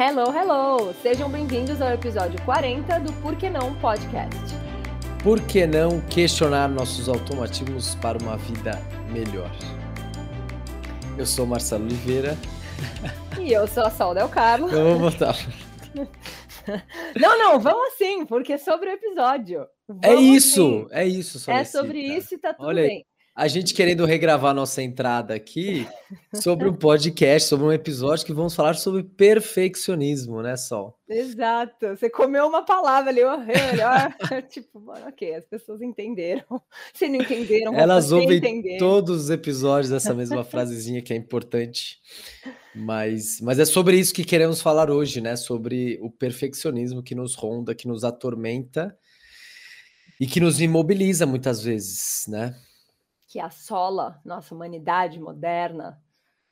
Hello, hello! Sejam bem-vindos ao episódio 40 do Por que Não Podcast. Por que não questionar nossos automatismos para uma vida melhor? Eu sou Marcelo Oliveira. E eu sou a Sol Del Carlo. Eu vou botar. Não, não, vamos assim, porque é sobre o episódio. Vamos É isso, assim. é isso. É Solicita. sobre isso e tá tudo Olha bem. A gente querendo regravar nossa entrada aqui sobre um podcast, sobre um episódio que vamos falar sobre perfeccionismo, né, Sol? Exato. Você comeu uma palavra ali, eu ó. tipo, mano, ok, as pessoas entenderam. Se não entenderam, Elas ouvem entenderam. todos os episódios dessa mesma frasezinha que é importante. Mas, mas é sobre isso que queremos falar hoje, né? Sobre o perfeccionismo que nos ronda, que nos atormenta e que nos imobiliza muitas vezes, né? Que assola nossa humanidade moderna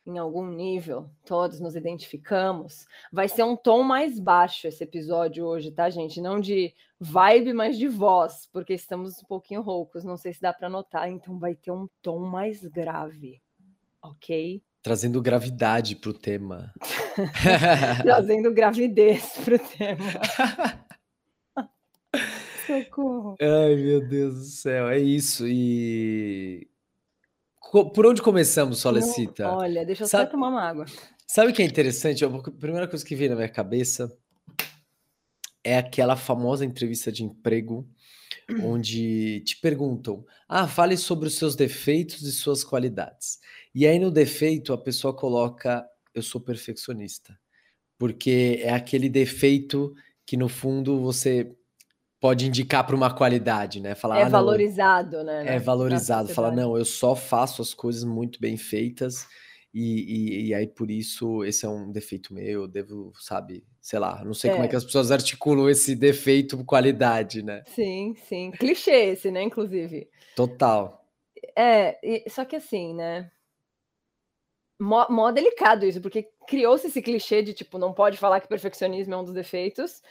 em algum nível, todos nos identificamos, vai ser um tom mais baixo esse episódio hoje, tá, gente? Não de vibe, mas de voz, porque estamos um pouquinho roucos, não sei se dá para notar, então vai ter um tom mais grave, ok? Trazendo gravidade para o tema. Trazendo gravidez pro tema. Socorro. Ai, meu Deus do céu, é isso. E por onde começamos, Solecita? Olha, deixa eu só Sabe- tomar uma água. Sabe o que é interessante? A primeira coisa que veio na minha cabeça é aquela famosa entrevista de emprego onde te perguntam: ah, fale sobre os seus defeitos e suas qualidades. E aí no defeito a pessoa coloca: eu sou perfeccionista. Porque é aquele defeito que no fundo você pode indicar para uma qualidade, né? Falar, É "Ah, não, valorizado, né? na- é na valorizado. Fala, sociedade. não, eu só faço as coisas muito bem feitas e, e, e aí por isso esse é um defeito meu, eu devo, sabe, sei lá, não sei como é É. que as pessoas articulam esse defeito qualidade, né? Sim, sim. Clichê esse, né? Inclusive. Total. É, e- só que assim, né? Mó, mó delicado isso, porque criou-se esse clichê de tipo, não pode falar que perfeccionismo é um dos defeitos.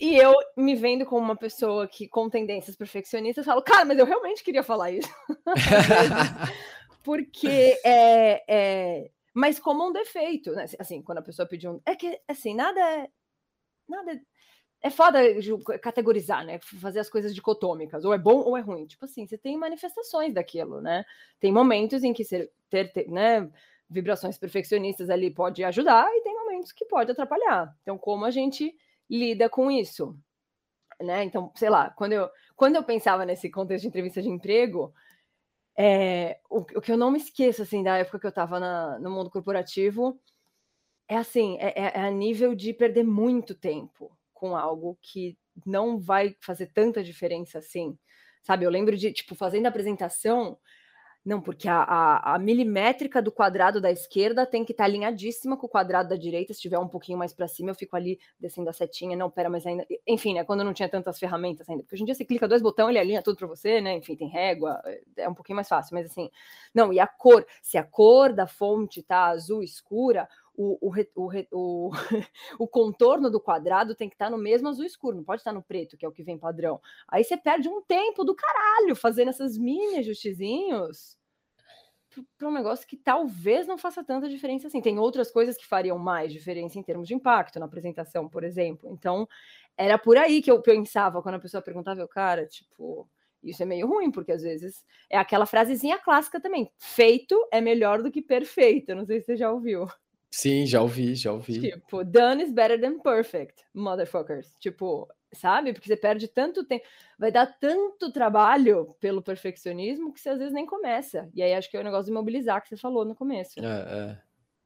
E eu me vendo como uma pessoa que com tendências perfeccionistas, falo, cara, mas eu realmente queria falar isso. Porque é, é. Mas como um defeito, né? Assim, quando a pessoa pediu um. É que, assim, nada é. Nada é. É foda categorizar, né? Fazer as coisas dicotômicas, ou é bom ou é ruim. Tipo assim, você tem manifestações daquilo, né? Tem momentos em que ser, ter, ter, né, vibrações perfeccionistas ali pode ajudar e tem momentos que pode atrapalhar. Então, como a gente lida com isso? Né? Então, sei lá, quando eu, quando eu pensava nesse contexto de entrevista de emprego, é, o, o que eu não me esqueço, assim, da época que eu estava no mundo corporativo, é assim, é, é- é a nível de perder muito tempo com algo que não vai fazer tanta diferença assim, sabe? Eu lembro de, tipo, fazendo a apresentação, não, porque a, a, a milimétrica do quadrado da esquerda tem que estar alinhadíssima com o quadrado da direita, se tiver um pouquinho mais para cima, eu fico ali descendo a setinha, não, pera, mas ainda... Enfim, né, quando não tinha tantas ferramentas ainda, porque hoje em dia você clica dois botões, ele alinha tudo para você, né, enfim, tem régua, é um pouquinho mais fácil, mas assim, não, e a cor, se a cor da fonte tá azul escura, o, o, o, o, contorno do quadrado tem que estar no mesmo azul escuro, não pode estar no preto, que é o que vem padrão. Aí você perde um tempo do caralho fazendo essas mini ajustezinhos para um negócio que talvez não faça tanta diferença assim. Tem outras coisas que fariam mais diferença em termos de impacto na apresentação, por exemplo. Então, era por aí que eu pensava quando a pessoa perguntava, eu, cara, tipo, isso é meio ruim, porque às vezes é aquela frasezinha clássica também: feito é melhor do que perfeito. Não sei se você já ouviu. Sim, já ouvi, já ouvi. Tipo, done is better than perfect, motherfuckers. Tipo, sabe? Porque você perde tanto tempo, vai dar tanto trabalho pelo perfeccionismo que você às vezes nem começa. E aí acho que é o negócio de mobilizar que você falou no começo. É,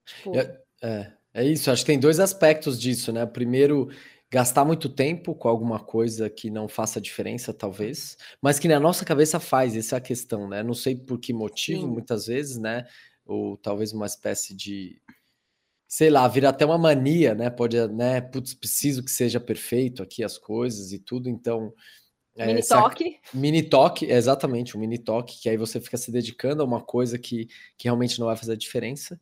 Tipo, é. É, é isso. Acho que tem dois aspectos disso, né? Primeiro, gastar muito tempo com alguma coisa que não faça diferença, talvez, mas que na nossa cabeça faz, essa é a questão, né? Não sei por que motivo, Sim. muitas vezes, né? Ou talvez uma espécie de, sei lá, vira até uma mania, né? Pode, né? Putz, preciso que seja perfeito aqui as coisas e tudo, então. é, mini a- toque. Mini toque, é exatamente, um mini toque, que aí você fica se dedicando a uma coisa que, que realmente não vai fazer diferença.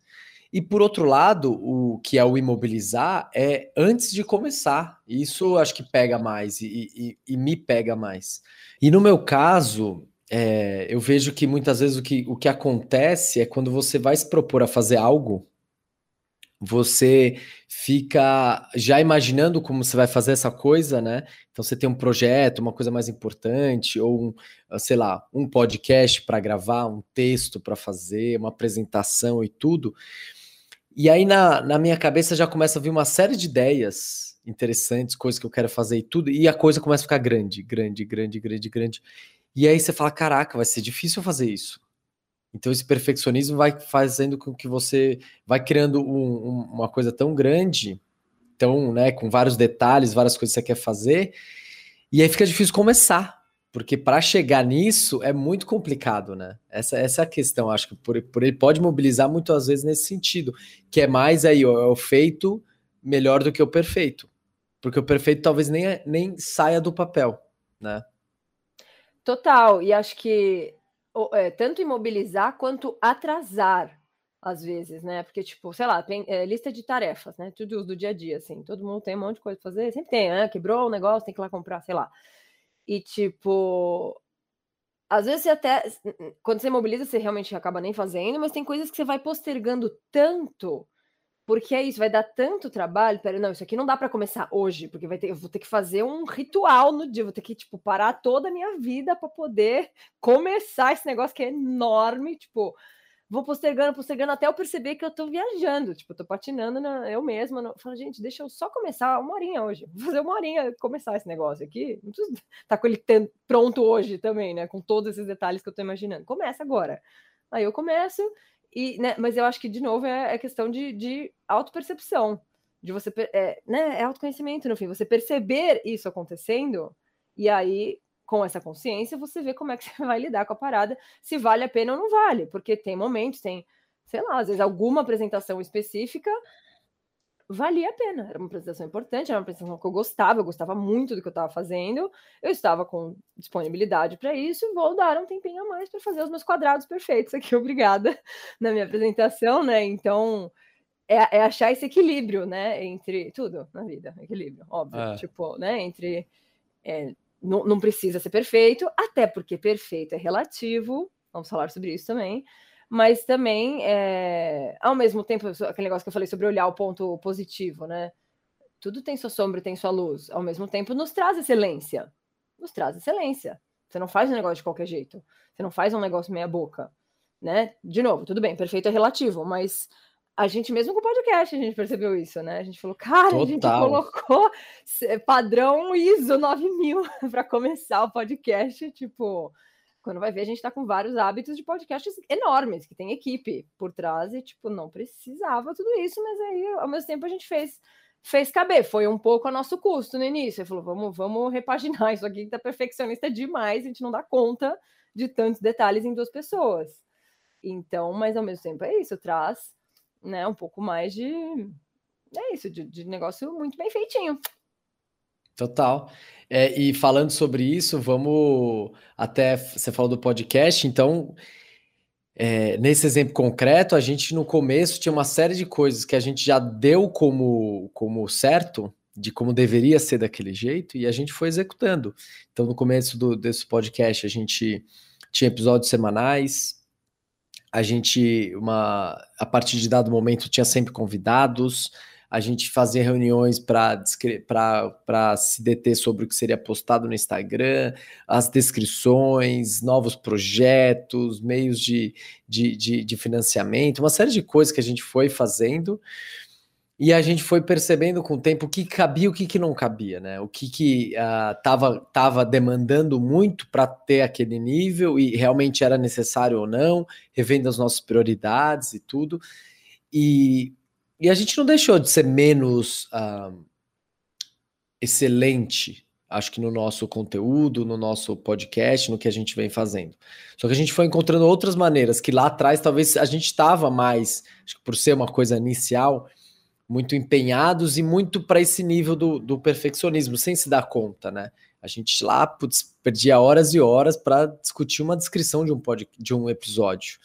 E por outro lado, o que é o imobilizar é antes de começar. Isso acho que pega mais e, e- e me pega mais. E no meu caso, é, eu vejo que muitas vezes o que, o que acontece é quando você vai se propor a fazer algo, você fica já imaginando como você vai fazer essa coisa, né? Então você tem um projeto, uma coisa mais importante, ou um, sei lá, um podcast para gravar, um texto para fazer, uma apresentação e tudo. E aí na, na minha cabeça já começa a vir uma série de ideias interessantes, coisas que eu quero fazer e tudo, e a coisa começa a ficar grande, grande, grande, grande, grande. E aí você fala: caraca, vai ser difícil fazer isso. Então esse perfeccionismo vai fazendo com que você vai criando um, um, uma coisa tão grande, tão, né, com vários detalhes, várias coisas que você quer fazer, e aí fica difícil começar, porque para chegar nisso é muito complicado, né? Essa, essa é a questão, acho que por, por ele pode mobilizar muitas vezes nesse sentido, que é mais aí é o feito melhor do que o perfeito, porque o perfeito talvez nem, nem saia do papel, né? Total, e acho que é, tanto imobilizar quanto atrasar, às vezes, né? Porque, tipo, sei lá, tem é, lista de tarefas, né? Tudo do dia a dia, assim. Todo mundo tem um monte de coisa pra fazer, sempre tem, né? Quebrou um negócio, tem que ir lá comprar, sei lá. E, tipo, às vezes você até. Quando você imobiliza, você realmente acaba nem fazendo, mas tem coisas que você vai postergando tanto porque é isso, vai dar tanto trabalho. Pera, não, isso aqui não dá para começar hoje, porque vai ter, eu vou ter que fazer um ritual no dia, vou ter que tipo parar toda a minha vida para poder começar esse negócio que é enorme, tipo, vou postergando, postergando até eu perceber que eu tô viajando, tipo, tô patinando na, eu mesma, no, falo, gente, deixa eu só começar uma horinha hoje. Vou fazer uma horinha começar esse negócio aqui. Não tá com ele pronto hoje também, né, com todos esses detalhes que eu tô imaginando. Começa agora. Aí eu começo e, né, mas eu acho que, de novo, é, é questão de, de autopercepção, de você, é, né, é autoconhecimento, no fim, você perceber isso acontecendo, e aí, com essa consciência, você vê como é que você vai lidar com a parada, se vale a pena ou não vale, porque tem momentos, tem, sei lá, às vezes alguma apresentação específica valia a pena. Era uma apresentação importante, era uma apresentação que eu gostava, eu gostava muito do que eu estava fazendo, eu estava com disponibilidade para isso e vou dar um tempinho a mais para fazer os meus quadrados perfeitos aqui, obrigada, na minha apresentação, né? Então, é, é, achar esse equilíbrio, né? Entre tudo na vida, equilíbrio, óbvio. É. Tipo, né? Entre. É, não, não precisa ser perfeito, até porque perfeito é relativo, vamos falar sobre isso também mas também, é, ao mesmo tempo, aquele negócio que eu falei sobre olhar o ponto positivo, né? Tudo tem sua sombra e tem sua luz. Ao mesmo tempo, nos traz excelência. Nos traz excelência. Você não faz um negócio de qualquer jeito. Você não faz um negócio meia boca, né? De novo, tudo bem, perfeito é relativo, mas a gente mesmo com o podcast a gente percebeu isso, né? A gente falou, cara, Total. a gente colocou padrão ISO 9000 para começar o podcast, tipo, quando vai ver, a gente está com vários hábitos de podcasts enormes, que tem equipe por trás e, tipo, não precisava tudo isso, mas aí, ao mesmo tempo, a gente fez fez caber. Foi um pouco a nosso custo no início. Ele falou, vamos, vamos repaginar isso aqui, que tá perfeccionista demais, a gente não dá conta de tantos detalhes em duas pessoas. Então, mas ao mesmo tempo é isso, traz né, um pouco mais de. É isso, de, de negócio muito bem feitinho. Total. É, e falando sobre isso, vamos até. Você falou do podcast, então. É, nesse exemplo concreto, a gente no começo tinha uma série de coisas que a gente já deu como, como certo, de como deveria ser daquele jeito, e a gente foi executando. Então, no começo do, desse podcast, a gente tinha episódios semanais, a gente, uma, a partir de dado momento, tinha sempre convidados, a gente fazia reuniões para se deter sobre o que seria postado no Instagram, as descrições, novos projetos, meios de, de, de, de financiamento, uma série de coisas que a gente foi fazendo e a gente foi percebendo com o tempo o que cabia e o que, que não cabia, né? O que que uh, tava demandando muito para ter aquele nível e realmente era necessário ou não, revendo as nossas prioridades e tudo. E e a gente não deixou de ser menos uh, excelente, acho que no nosso conteúdo, no nosso podcast, no que a gente vem fazendo. Só que a gente foi encontrando outras maneiras que lá atrás talvez a gente estava mais, acho que por ser uma coisa inicial, muito empenhados e muito para esse nível do, do, perfeccionismo, sem se dar conta, né? A gente lá putz, perdia horas e horas para discutir uma descrição de um, pod, de um episódio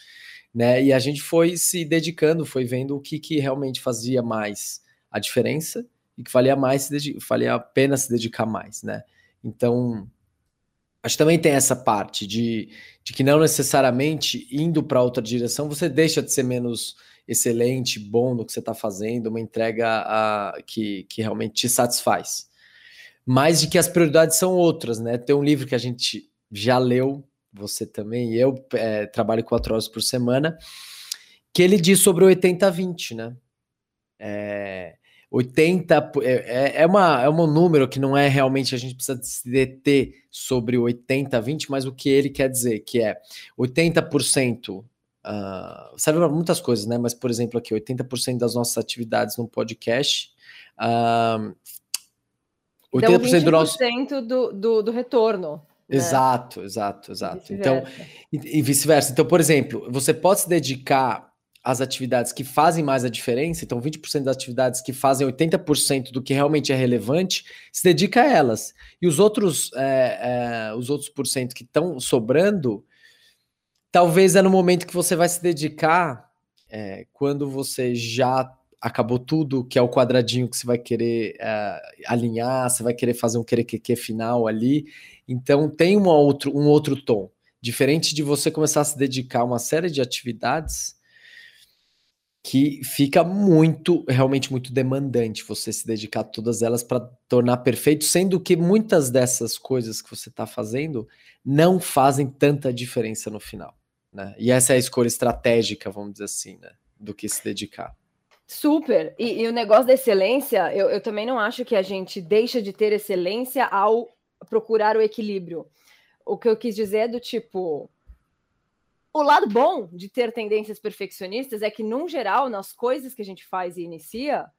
né? E a gente foi se dedicando, foi vendo o que, que realmente fazia mais a diferença e que valia mais, valia a pena se dedicar mais, né? Então, Acho que também tem essa parte de, de que não necessariamente indo para outra direção você deixa de ser menos excelente, bom no que você está fazendo, uma entrega a, que, que realmente te satisfaz. Mas de que as prioridades são outras, né? Tem um livro que a gente já leu, você também, e eu é, trabalho quatro horas por semana, que ele diz sobre o 80-20, né? É, 80 é, é, é, uma, é um número que não é realmente a gente precisa se deter sobre o 80-20, mas o que ele quer dizer, que é 80%, uh, serve para muitas coisas, né? Mas, por exemplo, aqui, 80% das nossas atividades no podcast. Uh, 80% do nosso. Do, do, do retorno. Né? Exato, exato, exato. Então, e, e vice-versa. Então, por exemplo, você pode se dedicar as atividades que fazem mais a diferença, então 20% das atividades que fazem 80% do que realmente é relevante, se dedica a elas. E os outros, é, é, os outros por cento que estão sobrando, talvez é no momento que você vai se dedicar é, quando você já acabou tudo, que é o quadradinho que você vai querer é, alinhar, você vai querer fazer um querer que, que final ali. Então tem um outro, um outro tom. Diferente de você começar a se dedicar a uma série de atividades que fica muito, realmente muito demandante você se dedicar a todas elas para tornar perfeito, sendo que muitas dessas coisas que você está fazendo não fazem tanta diferença no final. Né? E essa é a escolha estratégica, vamos dizer assim, né? do que se dedicar. Super. E, e o negócio da excelência, eu, eu também não acho que a gente deixa de ter excelência ao procurar o equilíbrio. O que eu quis dizer é do tipo, o lado bom de ter tendências perfeccionistas é que, num geral, nas coisas que a gente faz e inicia,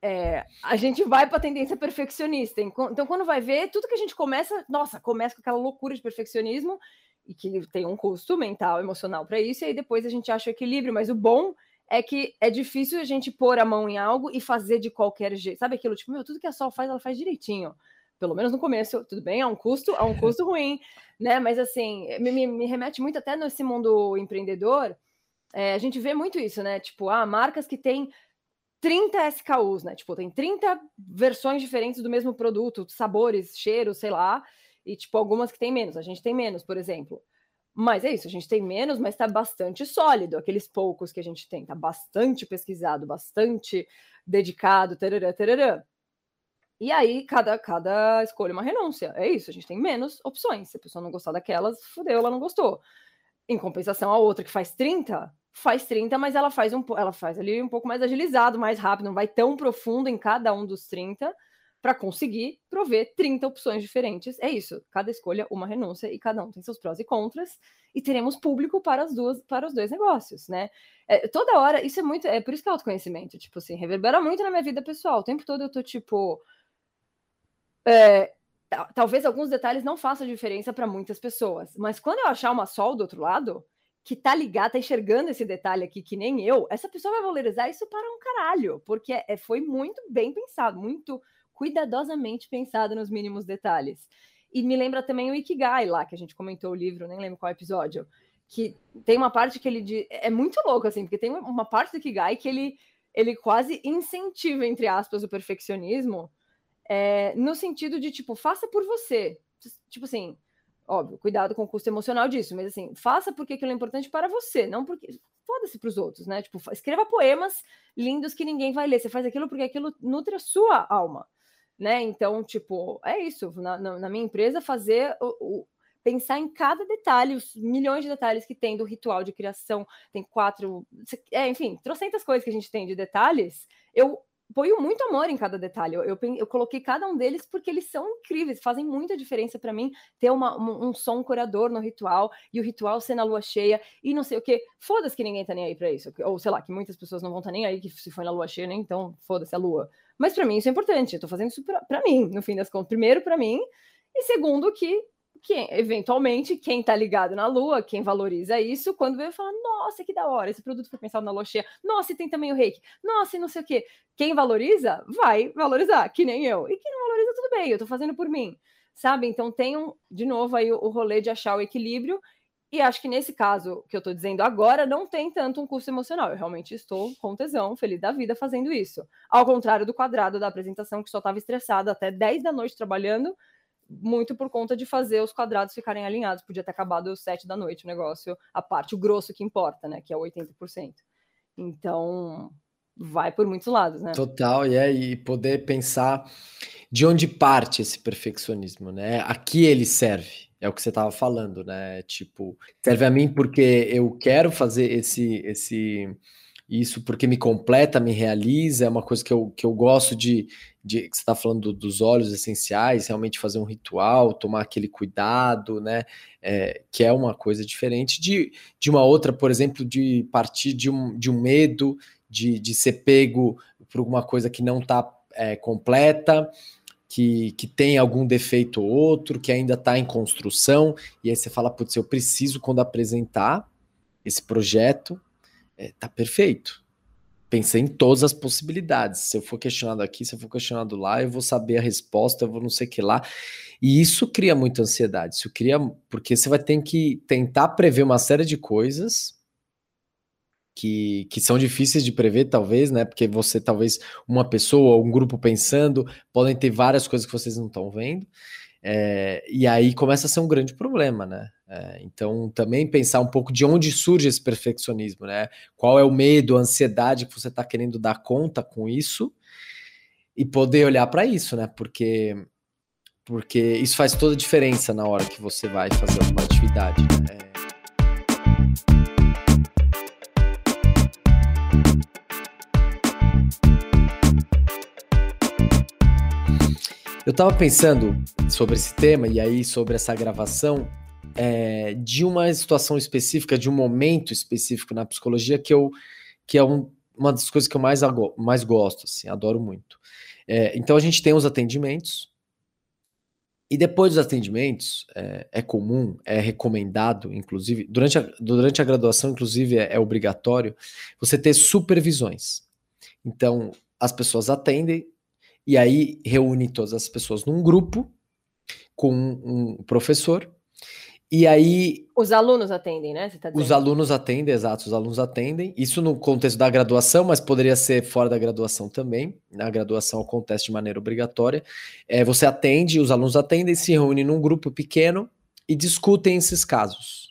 é, a gente vai para a tendência perfeccionista. Então, quando vai ver, tudo que a gente começa, nossa, começa com aquela loucura de perfeccionismo e que tem um custo mental, emocional para isso, e aí depois a gente acha o equilíbrio. Mas o bom é que é difícil a gente pôr a mão em algo e fazer de qualquer jeito. Sabe aquilo, tipo, meu, tudo que a Sol faz, ela faz direitinho pelo menos no começo, tudo bem, é um custo, é um custo ruim, né? Mas assim, me, me remete muito até nesse mundo empreendedor. É, a gente vê muito isso, né? Tipo, ah, marcas que têm 30 SKUs, né? Tipo, tem 30 versões diferentes do mesmo produto, sabores, cheiros, sei lá, e tipo, algumas que tem menos. A gente tem menos, por exemplo. Mas é isso, a gente tem menos, mas está bastante sólido. Aqueles poucos que a gente tem, tá bastante pesquisado, bastante dedicado, tarará, tarará. E aí, cada, cada escolha é uma renúncia. É isso, a gente tem menos opções. Se a pessoa não gostar daquelas, fudeu, ela não gostou. Em compensação, a outra que faz 30, faz 30, mas ela faz um ela faz ali um pouco mais agilizado, mais rápido, não vai tão profundo em cada um dos 30 para conseguir prover 30 opções diferentes. É isso, cada escolha uma renúncia e cada um tem seus prós e contras e teremos público para as duas para os dois negócios, né? É, toda hora, isso é muito, é por isso que é autoconhecimento, tipo assim, reverbera muito na minha vida pessoal. O tempo todo eu tô tipo, é, talvez alguns detalhes não façam diferença para muitas pessoas, mas quando eu achar uma sol do outro lado, que tá ligada, tá enxergando esse detalhe aqui, que nem eu, essa pessoa vai valorizar isso para um caralho, porque é, foi muito bem pensado, muito cuidadosamente pensado nos mínimos detalhes. E me lembra também o Ikigai lá, que a gente comentou o livro, nem lembro qual episódio, que tem uma parte que ele é muito louco assim, porque tem uma parte do Ikigai que ele ele quase incentiva entre aspas o perfeccionismo é, no sentido de, tipo, faça por você. Tipo assim, óbvio, cuidado com o custo emocional disso, mas assim, faça porque aquilo é importante para você, não porque. Foda-se para os outros, né? Tipo, escreva poemas lindos que ninguém vai ler. Você faz aquilo porque aquilo nutre a sua alma, né? Então, tipo, é isso. Na, na, na minha empresa, fazer o, o, pensar em cada detalhe, os milhões de detalhes que tem do ritual de criação, tem quatro, é, enfim, trocentas coisas que a gente tem de detalhes, eu ponho muito amor em cada detalhe. Eu, eu, eu, coloquei cada um deles porque eles são incríveis, fazem muita diferença para mim ter uma, um, um, som curador no ritual e o ritual ser na lua cheia e não sei o que. Foda-se que ninguém tá nem aí para isso. Ou sei lá, que muitas pessoas não vão estar tá nem aí que se foi na lua cheia, né? Então foda-se a lua. Mas para mim isso é importante. Eu tô fazendo isso para mim, no fim das contas. Primeiro para mim e segundo que que eventualmente quem está ligado na lua, quem valoriza isso, quando vê fala, nossa, que da hora, esse produto foi pensado na cheia, nossa, e tem também o reiki, nossa, e não sei o quê. Quem valoriza, vai valorizar, que nem eu. E quem não valoriza, tudo bem, eu estou fazendo por mim, sabe? Então tem, um, de novo, aí o, rolê de achar o equilíbrio, e acho que nesse caso que eu estou dizendo agora, não tem tanto um custo emocional. Eu realmente estou com tesão, feliz da vida fazendo isso. Ao contrário do quadrado da apresentação, que só estava estressado até 10 da noite trabalhando, muito por conta de fazer os quadrados ficarem alinhados. Podia ter acabado às sete da noite o negócio, a parte, o grosso que importa, né? Que é 80%. Então, vai por muitos lados, né? Total, e é, e poder pensar de onde parte esse perfeccionismo, né? A que ele serve? É o que você estava falando, né? Tipo, serve a mim porque eu quero fazer esse esse isso porque me completa, me realiza, é uma coisa que eu, que eu gosto de, de você está falando dos óleos essenciais, realmente fazer um ritual, tomar aquele cuidado, né? É, que é uma coisa diferente de, de uma outra, por exemplo, de partir de um, de um medo de, de ser pego por alguma coisa que não está é, completa, que, que tem algum defeito ou outro, que ainda está em construção, e aí você fala, putz, eu preciso, quando apresentar esse projeto, é, tá perfeito. Pensei em todas as possibilidades. Se eu for questionado aqui, se eu for questionado lá, eu vou saber a resposta, eu vou não sei o que lá. E isso cria muita ansiedade. Isso cria. Porque você vai ter que tentar prever uma série de coisas que, que são difíceis de prever, talvez, né? Porque você, talvez, uma pessoa ou um grupo pensando, podem ter várias coisas que vocês não estão vendo. É, e aí começa a ser um grande problema, né? É, então, também pensar um pouco de onde surge esse perfeccionismo, né? Qual é o medo, a ansiedade que você está querendo dar conta com isso e poder olhar para isso, né? Porque, porque isso faz toda a diferença na hora que você vai fazer alguma atividade. Né? Eu estava pensando sobre esse tema e aí sobre essa gravação é, de uma situação específica, de um momento específico na psicologia que eu que é um, uma das coisas que eu mais, mais gosto, assim, adoro muito. É, então a gente tem os atendimentos e depois dos atendimentos é, é comum, é recomendado, inclusive durante a, durante a graduação, inclusive é, é obrigatório você ter supervisões. Então as pessoas atendem e aí reúne todas as pessoas num grupo com um professor. E aí. Os alunos atendem, né? Tá os alunos atendem, exato, os alunos atendem. Isso no contexto da graduação, mas poderia ser fora da graduação também. Na graduação acontece de maneira obrigatória. É, você atende, os alunos atendem, se reúnem num grupo pequeno e discutem esses casos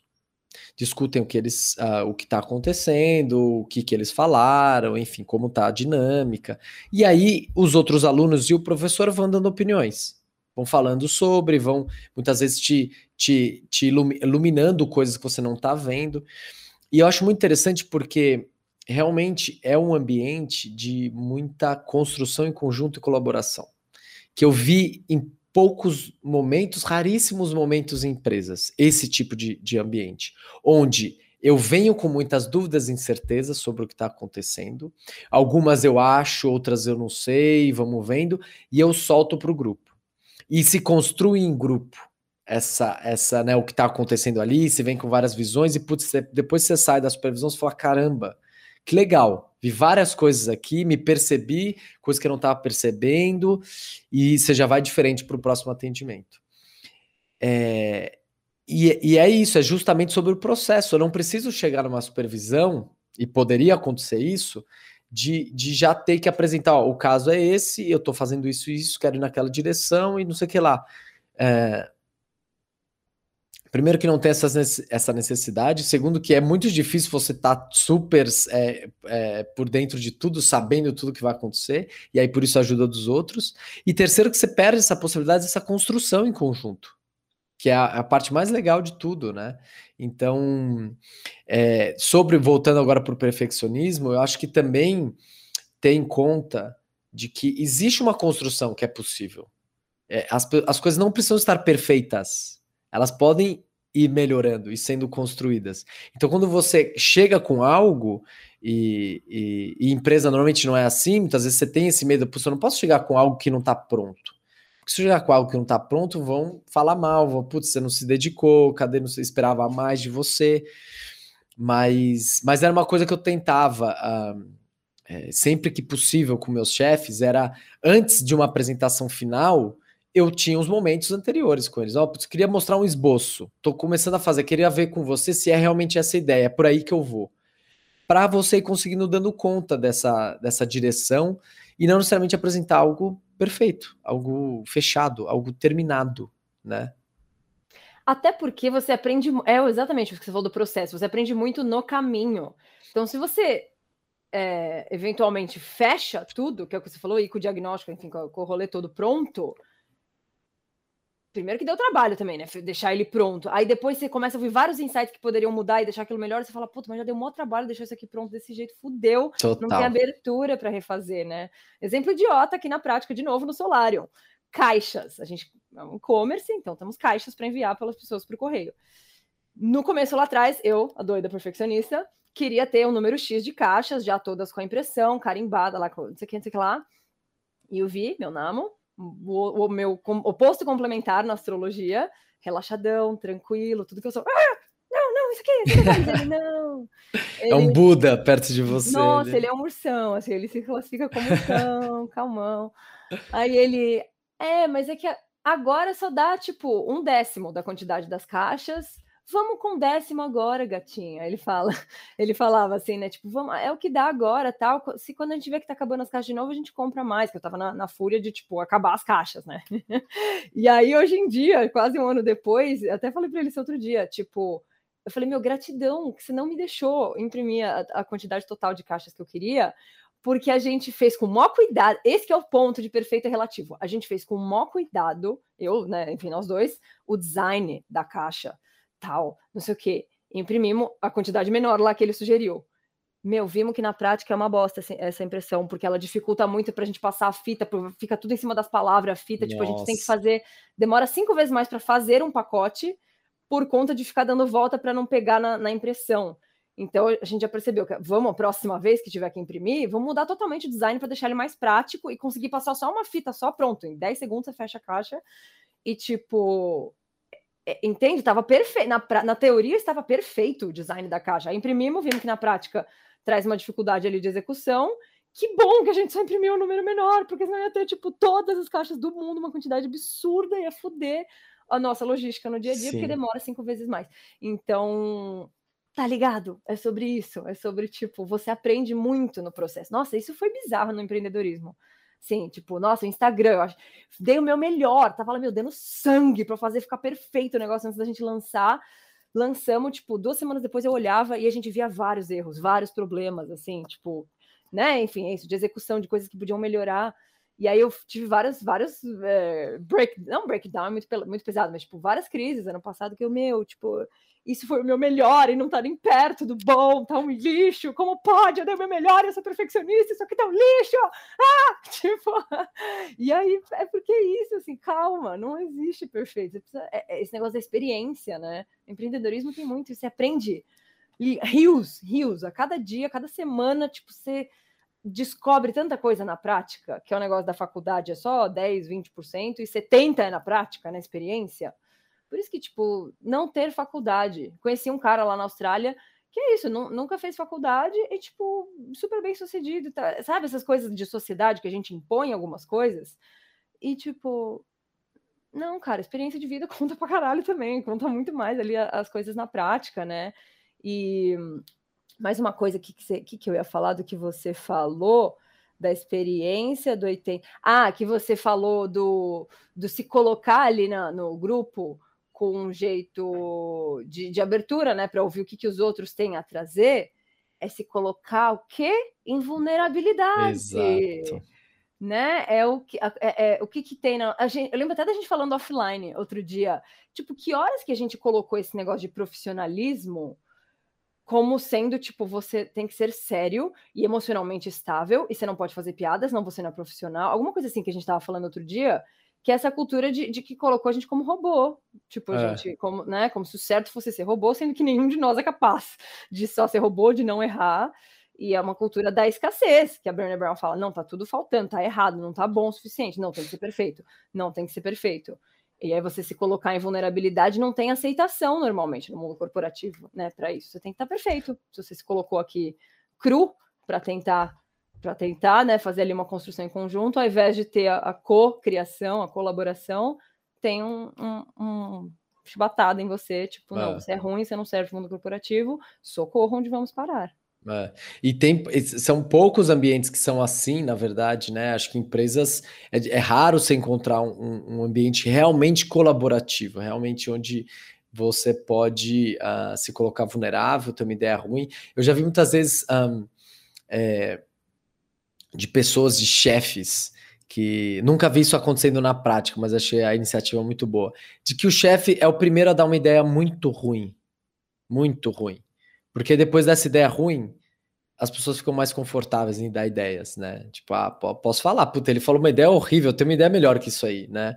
discutem o que eles, uh, o que está acontecendo, o que, que eles falaram, enfim, como está a dinâmica. E aí os outros alunos e o professor vão dando opiniões, vão falando sobre, vão muitas vezes te, te, te iluminando coisas que você não está vendo. E eu acho muito interessante porque realmente é um ambiente de muita construção em conjunto e colaboração. Que eu vi em poucos momentos, raríssimos momentos em empresas, esse tipo de, de ambiente, onde eu venho com muitas dúvidas e incertezas sobre o que está acontecendo. Algumas eu acho, outras eu não sei, vamos vendo, e eu solto para o grupo. E se construi em grupo essa, essa, né, o que está acontecendo ali, você vem com várias visões, e putz, depois você sai da supervisão, você fala: caramba, que legal, vi várias coisas aqui, me percebi, coisas que eu não estava percebendo, e você já vai diferente para o próximo atendimento. É, e, e, é isso, é justamente sobre o processo. Eu não preciso chegar numa supervisão, e poderia acontecer isso, de, de já ter que apresentar: ó, o caso é esse, eu estou fazendo isso e isso, quero ir naquela direção e não sei o que lá. É, Primeiro que não tem essa necessidade, segundo que é muito difícil você estar tá super é, é, por dentro de tudo, sabendo tudo que vai acontecer, e aí por isso ajuda dos outros. E terceiro que você perde essa possibilidade dessa construção em conjunto, que é a, a parte mais legal de tudo, né? Então, é, sobre voltando agora para o perfeccionismo, eu acho que também tem em conta de que existe uma construção que é possível. É, as, as coisas não precisam estar perfeitas elas podem ir melhorando e sendo construídas. Então, quando você chega com algo, e, e, e, empresa normalmente não é assim, muitas vezes você tem esse medo, eu não posso chegar com algo que não está pronto. Porque se chegar com algo que não está pronto, vão falar mal, vão, putz, você não se dedicou, cadê, não esperava mais de você. Mas, mas era uma coisa que eu tentava, uh, é, sempre que possível com meus chefes, era antes de uma apresentação final, eu tinha os momentos anteriores com eles. Ó, oh, queria mostrar um esboço. Tô começando a fazer, queria ver com você se é realmente essa ideia, é por aí que eu vou. Para você ir conseguindo dando conta dessa, dessa direção e não necessariamente apresentar algo perfeito, algo fechado, algo terminado. né? Até porque você aprende. É exatamente o que você falou do processo. Você aprende muito no caminho. Então, se você é, eventualmente fecha tudo, que é o que você falou, e com o diagnóstico, enfim, com, o rolê todo pronto, primeiro que deu trabalho também, né? Deixar ele pronto. Aí depois você começa a ouvir vários insights que poderiam mudar e deixar aquilo melhor. Você fala, puta, mas já deu um maior trabalho deixar isso aqui pronto desse jeito, fudeu. Total. Não tem abertura para refazer, né? Exemplo idiota aqui na prática, de novo, no Solarium. Caixas. A gente é um e-commerce, então temos caixas para enviar pelas pessoas para o correio. No começo lá atrás, eu, a doida perfeccionista, queria ter um número X de caixas, já todas com a impressão, carimbada lá, com não sei o que, não sei o que lá. E eu vi, meu namo, o, o meu com, oposto complementar na astrologia, relaxadão, tranquilo, tudo que eu sou. Ah! Não, não, isso aqui, isso aqui. ele, não. Ele, é um Buda perto de você. Nossa, ele, ele é um ursão, assim, ele se classifica como ursão, calmão. Aí ele, é, mas é que Agora só dá, tipo, um décimo da quantidade das caixas. Vamos com décimo agora, gatinha. Ele fala, ele falava assim, né? Tipo, vamos, é o que dá agora, tal. Se quando a gente vê que tá acabando as caixas de novo, a gente compra mais, que eu tava na, na fúria de, tipo, acabar as caixas, né? e aí, hoje em dia, quase um ano depois, até falei para ele isso outro dia, tipo, eu falei, meu, gratidão, que você não me deixou imprimir a, a quantidade total de caixas que eu queria, porque a gente fez com o maior cuidado. Esse é o ponto de perfeito e relativo. A gente fez com o maior cuidado, eu, né, enfim, nós dois, o design da caixa, tal, não sei o quê. Imprimimos a quantidade menor lá que ele sugeriu. Meu, vimos que na prática é uma bosta essa impressão, porque ela dificulta muito para a gente passar a fita, fica tudo em cima das palavras, a fita, Nossa. tipo, a gente tem que fazer, demora cinco vezes mais para fazer um pacote por conta de ficar dando volta para não pegar na, na impressão. Então a gente já percebeu que vamos, a próxima vez que tiver que imprimir, vamos mudar totalmente o design para deixar ele mais prático e conseguir passar só uma fita só, pronto. Em 10 segundos você fecha a caixa e tipo. É, entende? Estava perfeito. Na, na teoria estava perfeito o design da caixa. Aí imprimimos, vimos que na prática traz uma dificuldade ali de execução. Que bom que a gente só imprimiu um número menor, porque senão ia ter, tipo, todas as caixas do mundo, uma quantidade absurda, ia fuder a nossa logística no dia a dia, Sim. porque demora cinco vezes mais. Então, Tá ligado? É sobre isso. É sobre, tipo, você aprende muito no processo. Nossa, isso foi bizarro no empreendedorismo. Sim, tipo, nossa, Instagram, eu acho, dei o meu melhor, tava lá, meu, dando sangue para fazer ficar perfeito o negócio antes da gente lançar. Lançamos, tipo, duas semanas depois eu olhava e a gente via vários erros, vários problemas, assim, tipo, né? Enfim, é isso, de execução de coisas que podiam melhorar. E aí eu tive várias, vários é, break, não breakdown, é muito, muito pesado, mas tipo, várias crises ano passado que eu, meu, tipo, isso foi o meu melhor e não tá nem perto do bom, tá um lixo, como pode? Eu dei o meu melhor, eu sou perfeccionista, isso aqui tá um lixo! Ah! Tipo, e aí é porque é isso, assim, calma, não existe perfeito. Precisa, é, é esse negócio da experiência, né? empreendedorismo tem muito, você aprende rios, rios, a cada dia, a cada semana, tipo, você descobre tanta coisa na prática, que é o negócio da faculdade é só 10, 20%, e 70% é na prática, na experiência. Por isso que, tipo, não ter faculdade. Conheci um cara lá na Austrália que é isso, nunca fez faculdade e, tipo, super bem sucedido. Tá? Sabe essas coisas de sociedade que a gente impõe algumas coisas? E, tipo, não, cara, experiência de vida conta pra caralho também, conta muito mais ali as coisas na prática, né? E mais uma coisa que, que, que, eu ia falar do que você falou da experiência do 80. Ah, que você falou do, do se colocar ali na, no grupo com um jeito de, de abertura, né, para ouvir o que, que os outros têm a trazer, é se colocar o quê? Em vulnerabilidade. Exato. Né? É o que, é, é o que, que tem na. A gente, eu lembro até da gente falando offline outro dia. Tipo, que horas que a gente colocou esse negócio de profissionalismo como sendo, tipo, você tem que ser sério e emocionalmente estável, e você não pode fazer piadas, não você não é profissional. Alguma coisa assim que a gente estava falando outro dia, que é essa cultura de, de, que colocou a gente como robô. Tipo, a é. gente, como, né, como se o certo fosse ser robô, sendo que nenhum de nós é capaz de só ser robô, de não errar. E é uma cultura da escassez, que a Brené Brown fala: não, tá tudo faltando, tá errado, não tá bom o suficiente, não tem que ser perfeito, não tem que ser perfeito. E aí você se colocar em vulnerabilidade não tem aceitação normalmente no mundo corporativo, né? Para isso, você tem que estar tá perfeito. Se você se colocou aqui cru para tentar para tentar né, fazer ali uma construção em conjunto, ao invés de ter a, a co-criação, a colaboração, tem um, um, um chibatada em você, tipo, não, é. você é ruim, você não serve no mundo corporativo, socorro onde vamos parar. É. E tem, são poucos ambientes que são assim, na verdade, né? Acho que empresas é, é raro você encontrar um, um, ambiente realmente colaborativo, realmente onde você pode uh, se colocar vulnerável, ter uma ideia ruim. Eu já vi muitas vezes um, é, de pessoas, de chefes, que nunca vi isso acontecendo na prática, mas achei a iniciativa muito boa, de que o chefe é o primeiro a dar uma ideia muito ruim, muito ruim. Porque depois dessa ideia ruim, as pessoas ficam mais confortáveis em dar ideias, né? Tipo, ah, posso falar, puta, ele falou uma ideia horrível, tenho uma ideia melhor que isso aí, né?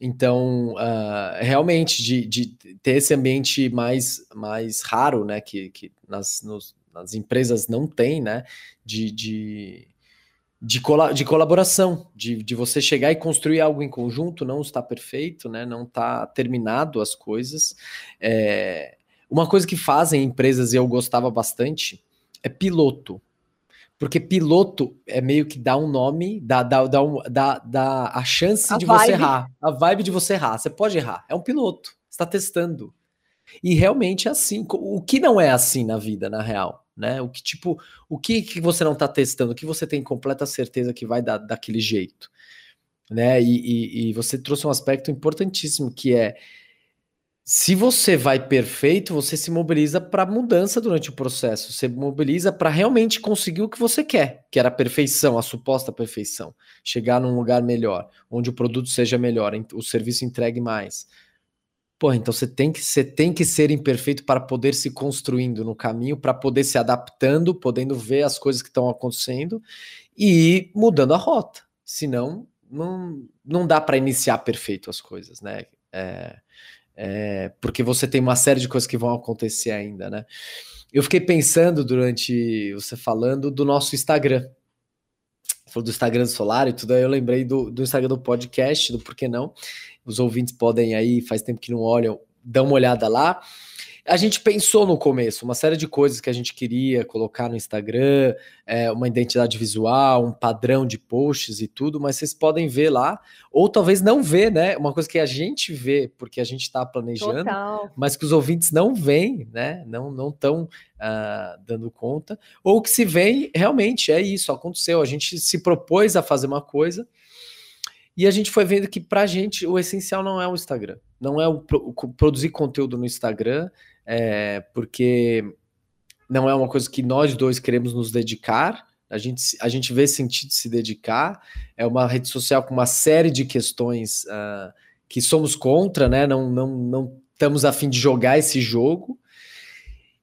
Então, uh, realmente, de, de, ter esse ambiente mais, mais raro, né? Que, que nas, nos, nas empresas não tem, né? De, de, de, cola de colaboração, de, de você chegar e construir algo em conjunto, não está perfeito, né? Não está terminado as coisas. É, uma coisa que fazem empresas, e eu gostava bastante, é piloto. Porque piloto é meio que dá um nome, dá, dá, dá, um, dá, dá a chance a de vibe. você errar, a vibe de você errar. Você pode errar, é um piloto, está testando. E realmente é assim. O que não é assim na vida, na real? Né? O que tipo, o que, que você não está testando, o que você tem completa certeza que vai dar daquele jeito, né? E, e, e você trouxe um aspecto importantíssimo que é se você vai perfeito, você se mobiliza para mudança durante o processo. Você mobiliza para realmente conseguir o que você quer, que era a perfeição, a suposta perfeição. Chegar num lugar melhor, onde o produto seja melhor, o serviço entregue mais. Pô, então você tem que, você tem que ser imperfeito para poder se construindo no caminho, para poder se adaptando, podendo ver as coisas que estão acontecendo e mudando a rota. Senão, não, não dá para iniciar perfeito as coisas, né? É, é, porque você tem uma série de coisas que vão acontecer ainda, né? Eu fiquei pensando durante você falando do nosso Instagram. Falou do Instagram do Solar e tudo aí, eu lembrei do, do Instagram do podcast, do Por Não. Os ouvintes podem aí, faz tempo que não olham, dão uma olhada lá. A gente pensou no começo uma série de coisas que a gente queria colocar no Instagram, é, uma identidade visual, um padrão de posts e tudo, mas vocês podem ver lá, ou talvez não ver, né? Uma coisa que a gente vê, porque a gente está planejando, Total. mas que os ouvintes não veem, né? Não não estão uh, ah, dando conta, ou que se vê realmente é isso, aconteceu. A gente se propôs a fazer uma coisa. E a gente foi vendo que para a gente o essencial não é o Instagram, não é o, o produzir conteúdo no Instagram, é, porque não é uma coisa que nós dois queremos nos dedicar. A gente, a gente vê sentido se dedicar. É uma rede social com uma série de questões uh, que somos contra, né? Não, não, não estamos a fim de jogar esse jogo.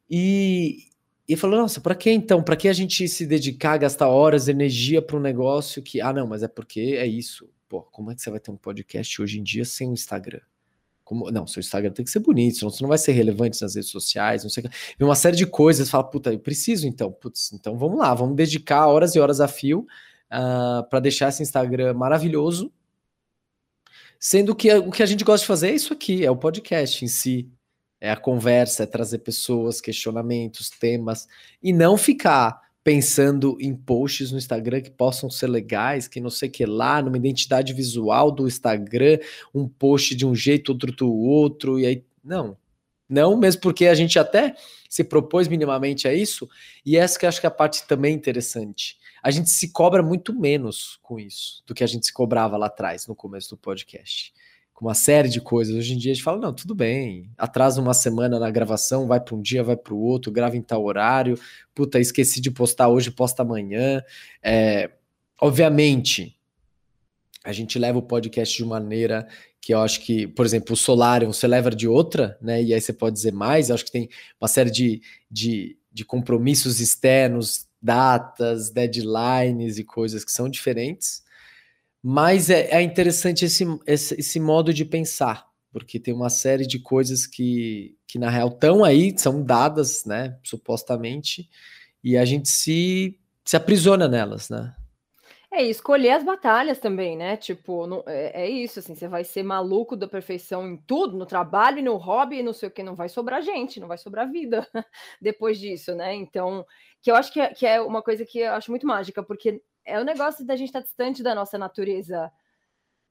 E, e falou: nossa, para que então? Para que a gente se dedicar, gastar horas, energia para um negócio que. Ah, não, mas é porque é isso. Pô, como é que você vai ter um podcast hoje em dia sem o Instagram? Como, não, seu Instagram tem que ser bonito, senão você não vai ser relevante nas redes sociais, não sei Uma série de coisas, fala, puta, eu preciso então, putz, então vamos lá, vamos dedicar horas e horas a fio uh, ah, para deixar esse Instagram maravilhoso. Sendo que o que a gente gosta de fazer é isso aqui, é o podcast em si, é a conversa, é trazer pessoas, questionamentos, temas, e não ficar pensando em posts no Instagram que possam ser legais, que não sei que lá, numa identidade visual do Instagram, um post de um jeito, outro do outro, e aí. Não. Não, mesmo porque a gente até se propôs minimamente a isso, e essa que eu acho que é a parte também interessante. A gente se cobra muito menos com isso do que a gente se cobrava lá atrás, no começo do podcast com uma série de coisas. Hoje em dia a gente fala, não, tudo bem, atrasa uma semana na gravação, vai para um dia, vai para o outro, grava em tal horário, puta, esqueci de postar hoje, posta amanhã. É, obviamente, a gente leva o podcast de maneira que eu acho que, por exemplo, o Solarium você leva de outra, né? E aí você pode dizer mais, eu acho que tem uma série de, de, de compromissos externos, datas, deadlines e coisas que são diferentes. Mas é, é interessante esse, esse, esse, modo de pensar, porque tem uma série de coisas que, que na real estão aí, são dadas, né, supostamente, e a gente se, se aprisiona nelas, né? É, escolher as batalhas também, né? Tipo, não, é, é, isso, assim, você vai ser maluco da perfeição em tudo, no trabalho, no hobby, não sei o que, não vai sobrar gente, não vai sobrar vida depois disso, né? Então, que eu acho que é, que é uma coisa que eu acho muito mágica, porque é o negócio da gente estar tá distante da nossa natureza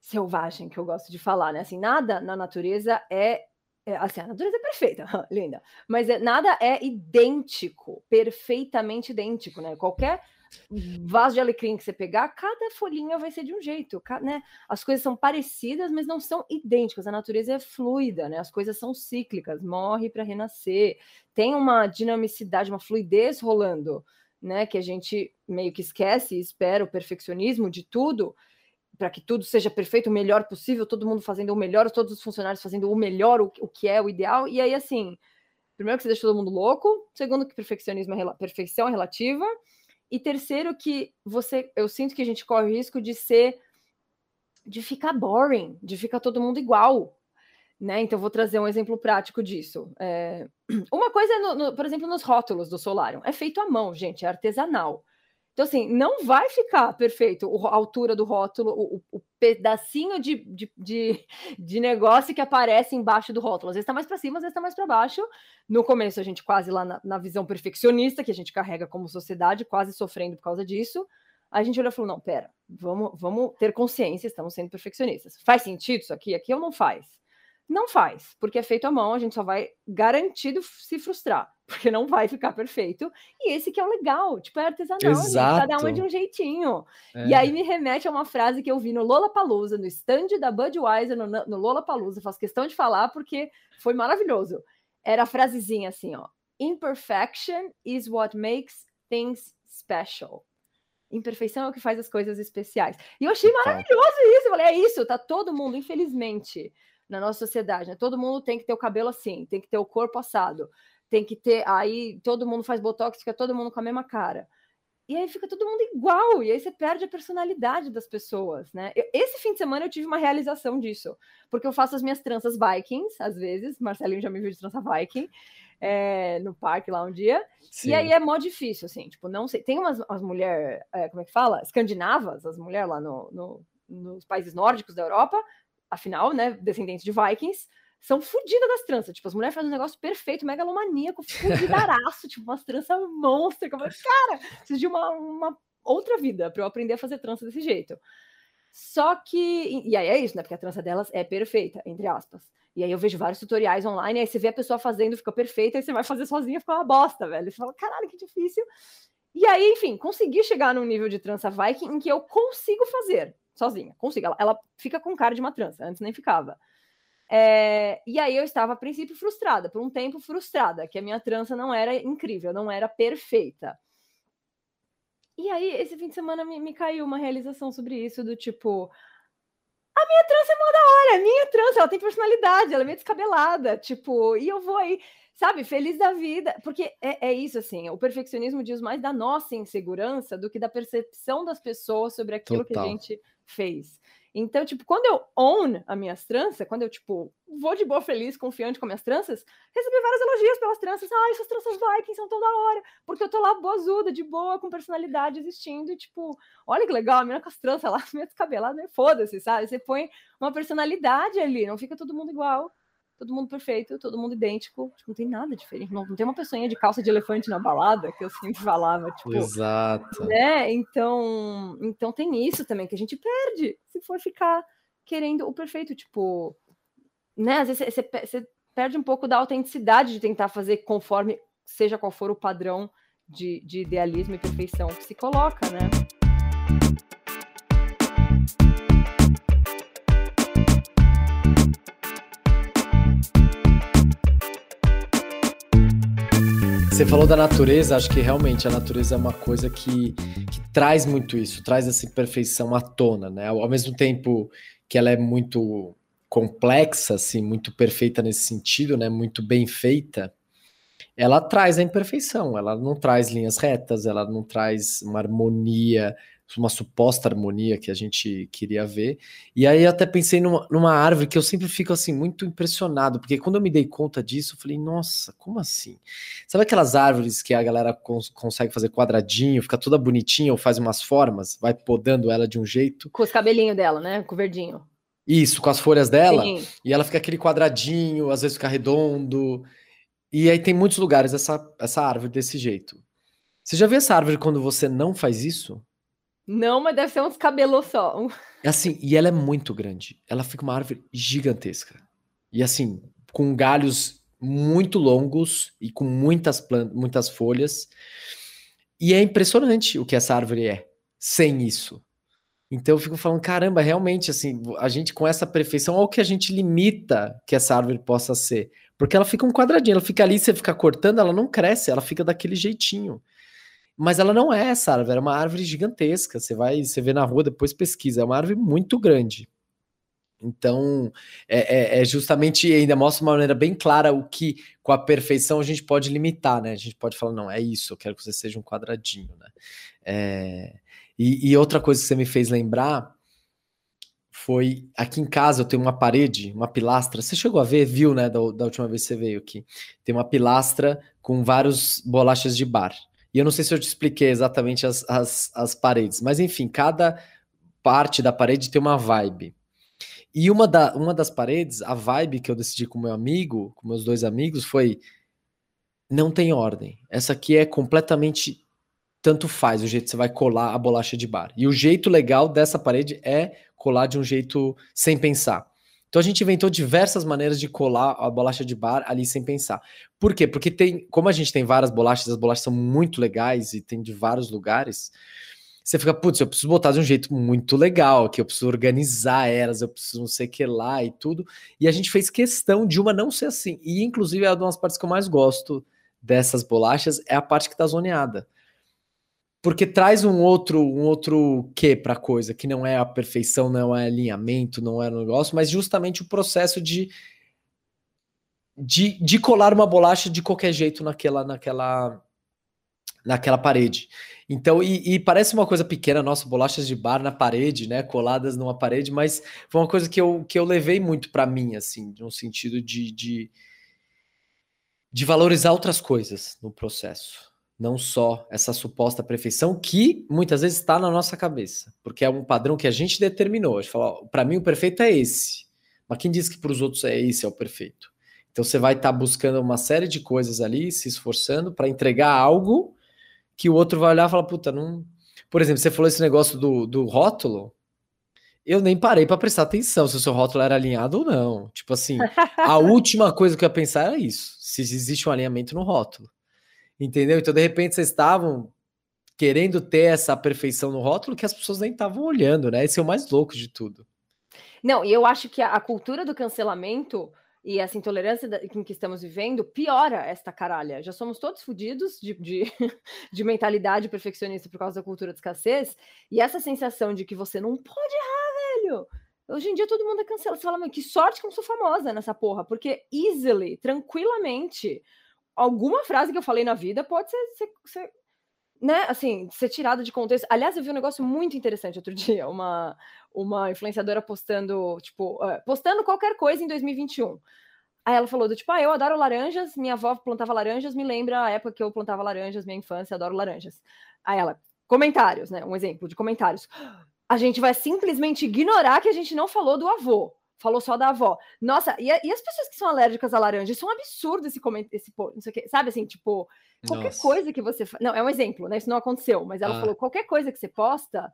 selvagem, que eu gosto de falar, né? Assim, nada na natureza é é, assim, a natureza é perfeita, linda, mas é, nada é idêntico, perfeitamente idêntico, né? Qualquer vaso de alecrim que você pegar, cada folhinha vai ser de um jeito, né? As coisas são parecidas, mas não são idênticas. A natureza é fluida, né? As coisas são cíclicas, morre para renascer. Tem uma dinamicidade, uma fluidez rolando, né? Que a gente meio que esquece e espera o perfeccionismo de tudo para que tudo seja perfeito, o melhor possível, todo mundo fazendo o melhor, todos os funcionários fazendo o melhor, o, o que é o ideal. E aí, assim, primeiro que você deixa todo mundo louco, segundo que perfeccionismo é perfeição é relativa e terceiro, que você, eu sinto que a gente corre o risco de ser, de ficar boring, de ficar todo mundo igual, né? Então vou trazer um exemplo prático disso. É, uma coisa, é no, no, por exemplo, nos rótulos do Solarium, é feito à mão, gente, é artesanal. Então, assim, não vai ficar perfeito a altura do rótulo, o, o pedacinho de, de, de, de, negócio que aparece embaixo do rótulo. Às vezes está mais para cima, às vezes está mais para baixo. No começo, a gente quase lá na, na, visão perfeccionista, que a gente carrega como sociedade, quase sofrendo por causa disso. A gente olhou e falou: não, pera, vamos, vamos ter consciência, estamos sendo perfeccionistas. Faz sentido isso aqui? Aqui ou não faz? Não faz, porque é feito à mão, a gente só vai garantido se frustrar, porque não vai ficar perfeito. E esse que é o legal, tipo, é artesanal, Exato. cada um é de um jeitinho. É. E aí me remete a uma frase que eu vi no Lola Palusa, no stand da Budweiser, no, no Lola Palusa, faço questão de falar porque foi maravilhoso. Era a frasezinha assim, ó: Imperfection is what makes things special. Imperfeição é o que faz as coisas especiais. E eu achei maravilhoso isso. Eu falei, é isso, tá todo mundo, infelizmente na nossa sociedade, né? Todo mundo tem que ter o cabelo assim, tem que ter o corpo assado, tem que ter. Aí todo mundo faz botox, fica todo mundo com a mesma cara. E aí fica todo mundo igual, e aí você perde a personalidade das pessoas, né? Eu, esse fim de semana eu tive uma realização disso, porque eu faço as minhas tranças Vikings, às vezes, Marcelinho já me viu de trança Viking, é, no parque lá um dia, Sim. e aí é mó difícil, assim, tipo, não sei, tem umas, umas mulheres, é, como é que fala? Escandinavas, as mulheres lá no, no, nos países nórdicos da Europa, afinal, né, descendentes de Vikings, são fodidas das tranças. Tipo, as mulheres fazem um negócio perfeito, megalomaníaco, fudidaraço, tipo, umas tranças monstras. Cara, preciso de uma, uma outra vida para eu aprender a fazer trança desse jeito. Só que. E aí é isso, né? Porque a trança delas é perfeita, entre aspas. E aí eu vejo vários tutoriais online, aí você vê a pessoa fazendo, fica perfeita, aí você vai fazer sozinha, fica uma bosta, velho. Você fala, caralho, que difícil. E aí, enfim, consegui chegar num nível de trança Viking em que eu consigo fazer sozinha, consigo. Ela, ela fica com cara de uma trança, antes nem ficava. É, e aí eu estava, a princípio, frustrada, por um tempo frustrada, que a minha trança não era incrível, não era perfeita. E aí, esse fim de semana me, me caiu uma realização sobre isso, do tipo, a minha trança é mó da hora, a minha trança, ela tem personalidade, ela é meio descabelada, tipo, e eu vou aí, sabe, feliz da vida, porque é, é, isso, assim, o perfeccionismo diz mais da nossa insegurança do que da percepção das pessoas sobre aquilo Total. que a gente fez. Então, tipo, quando eu own as minhas tranças, quando eu, tipo, vou de boa, feliz, confiante com minhas tranças, recebi vários elogios pelas tranças. Ai, essas tranças Vikings são toda hora. Porque eu tô lá boazuda, de boa, com personalidade existindo. E, tipo, olha que legal, a menina com as tranças lá, minha descabelada, foda-se, sabe? Você põe uma personalidade ali, não fica todo mundo igual todo mundo perfeito, todo mundo idêntico, não tem nada diferente. Não, não tem uma pessoinha de calça de elefante na balada, que eu sempre falava, tipo. Exato. Né? Então, então tem isso também, que a gente perde se for ficar querendo o perfeito, tipo. Né? Às vezes você, você perde um pouco da autenticidade de tentar fazer conforme seja qual for o padrão de, de idealismo e perfeição que se coloca, né? Você falou da natureza, acho que realmente a natureza é uma coisa que, que traz muito isso, traz essa imperfeição à tona, né? Ao mesmo tempo que ela é muito complexa, assim, muito perfeita nesse sentido, né? Muito bem feita, ela traz a imperfeição, ela não traz linhas retas, ela não traz uma harmonia uma suposta harmonia que a gente queria ver. E aí até pensei numa, numa, árvore que eu sempre fico assim muito impressionado, porque quando eu me dei conta disso, eu falei, nossa, como assim? Sabe aquelas árvores que a galera cons consegue fazer quadradinho, fica toda bonitinha ou faz umas formas, vai podando ela de um jeito? Com os cabelinhos dela, né? Com o verdinho. Isso, com as folhas dela. Sim. E ela fica aquele quadradinho, às vezes fica redondo. E aí tem muitos lugares essa, essa árvore desse jeito. Você já viu essa árvore quando você não faz isso? Não, mas deve ser uns cabelos só. Assim, e ela é muito grande. Ela fica uma árvore gigantesca. E assim, com galhos muito longos e com muitas plantas, muitas folhas. E é impressionante o que essa árvore é sem isso. Então eu fico falando, caramba, realmente, assim, a gente com essa perfeição, olha o que a gente limita que essa árvore possa ser. Porque ela fica um quadradinho, ela fica ali, você fica cortando, ela não cresce, ela fica daquele jeitinho. Mas ela não é essa árvore, é uma árvore gigantesca. Você vai, você vê na rua, depois pesquisa, é uma árvore muito grande. Então, é, é, é, justamente ainda mostra uma maneira bem clara o que, com a perfeição, a gente pode limitar, né? A gente pode falar, não, é isso, eu quero que você seja um quadradinho, né? É, e, e, outra coisa que você me fez lembrar foi aqui em casa eu tenho uma parede, uma pilastra. Você chegou a ver, viu, né? Da, da última vez que você veio aqui. Tem uma pilastra com vários bolachas de bar. E eu não sei se eu te expliquei exatamente as, as, as paredes, mas enfim, cada parte da parede tem uma vibe. E uma, da, uma das paredes, a vibe que eu decidi com meu amigo, com meus dois amigos, foi não tem ordem. Essa aqui é completamente tanto faz o jeito que você vai colar a bolacha de bar. E o jeito legal dessa parede é colar de um jeito sem pensar. Então a gente inventou diversas maneiras de colar a bolacha de bar ali sem pensar. Por quê? Porque tem, como a gente tem várias bolachas, as bolachas são muito legais e tem de vários lugares. Você fica, putz, eu preciso botar de um jeito muito legal, que eu preciso organizar elas, eu preciso não sei o que lá e tudo. E a gente fez questão de uma não ser assim. E inclusive é uma das partes que eu mais gosto dessas bolachas é a parte que tá zoneada porque traz um outro um outro quê para a coisa, que não é a perfeição, não é alinhamento, não é um negócio, mas justamente o processo de, de, de colar uma bolacha de qualquer jeito naquela naquela naquela parede. Então, e, e, parece uma coisa pequena, nossa, bolachas de bar na parede, né, coladas numa parede, mas foi uma coisa que eu, que eu levei muito para mim, assim, no sentido de, de, de valorizar outras coisas no processo não só essa suposta perfeição que muitas vezes está na nossa cabeça, porque é um padrão que a gente determinou. A gente fala, para mim o perfeito é esse, mas quem diz que para os outros é esse é o perfeito? Então você vai estar tá buscando uma série de coisas ali, se esforçando para entregar algo que o outro vai olhar e falar, puta, não. Por exemplo, você falou esse negócio do, do rótulo. Eu nem parei para prestar atenção se o seu rótulo era alinhado ou não. Tipo assim, a última coisa que eu ia pensar era isso: se existe um alinhamento no rótulo. Entendeu? Então, de repente, vocês estavam querendo ter essa perfeição no rótulo que as pessoas nem estavam olhando, né? Esse é o mais louco de tudo. Não, e eu acho que a, cultura do cancelamento e essa intolerância em que estamos vivendo piora esta caralha. Já somos todos fodidos de, de, de, mentalidade perfeccionista por causa da cultura de escassez, e essa sensação de que você não pode errar, velho. Hoje em dia todo mundo é cancelado. Você fala, que sorte que eu sou famosa nessa porra, porque easily, tranquilamente, alguma frase que eu falei na vida pode ser, ser, ser, né, assim, ser tirada de contexto. Aliás, eu vi um negócio muito interessante outro dia, uma, uma influenciadora postando, tipo, uh, postando qualquer coisa em 2021. Aí ela falou do tipo, ah, eu adoro laranjas, minha avó plantava laranjas, me lembra a época que eu plantava laranjas, minha infância, adoro laranjas. Aí ela, comentários, né, um exemplo de comentários. A gente vai simplesmente ignorar que a gente não falou do avô falou só da avó. Nossa, e, e, as pessoas que são alérgicas à laranja? Isso é um absurdo esse comentário, esse, não sei o que, sabe assim, tipo, qualquer Nossa. coisa que você. Não, é um exemplo, né? Isso não aconteceu, mas ela ah. falou: qualquer coisa que você posta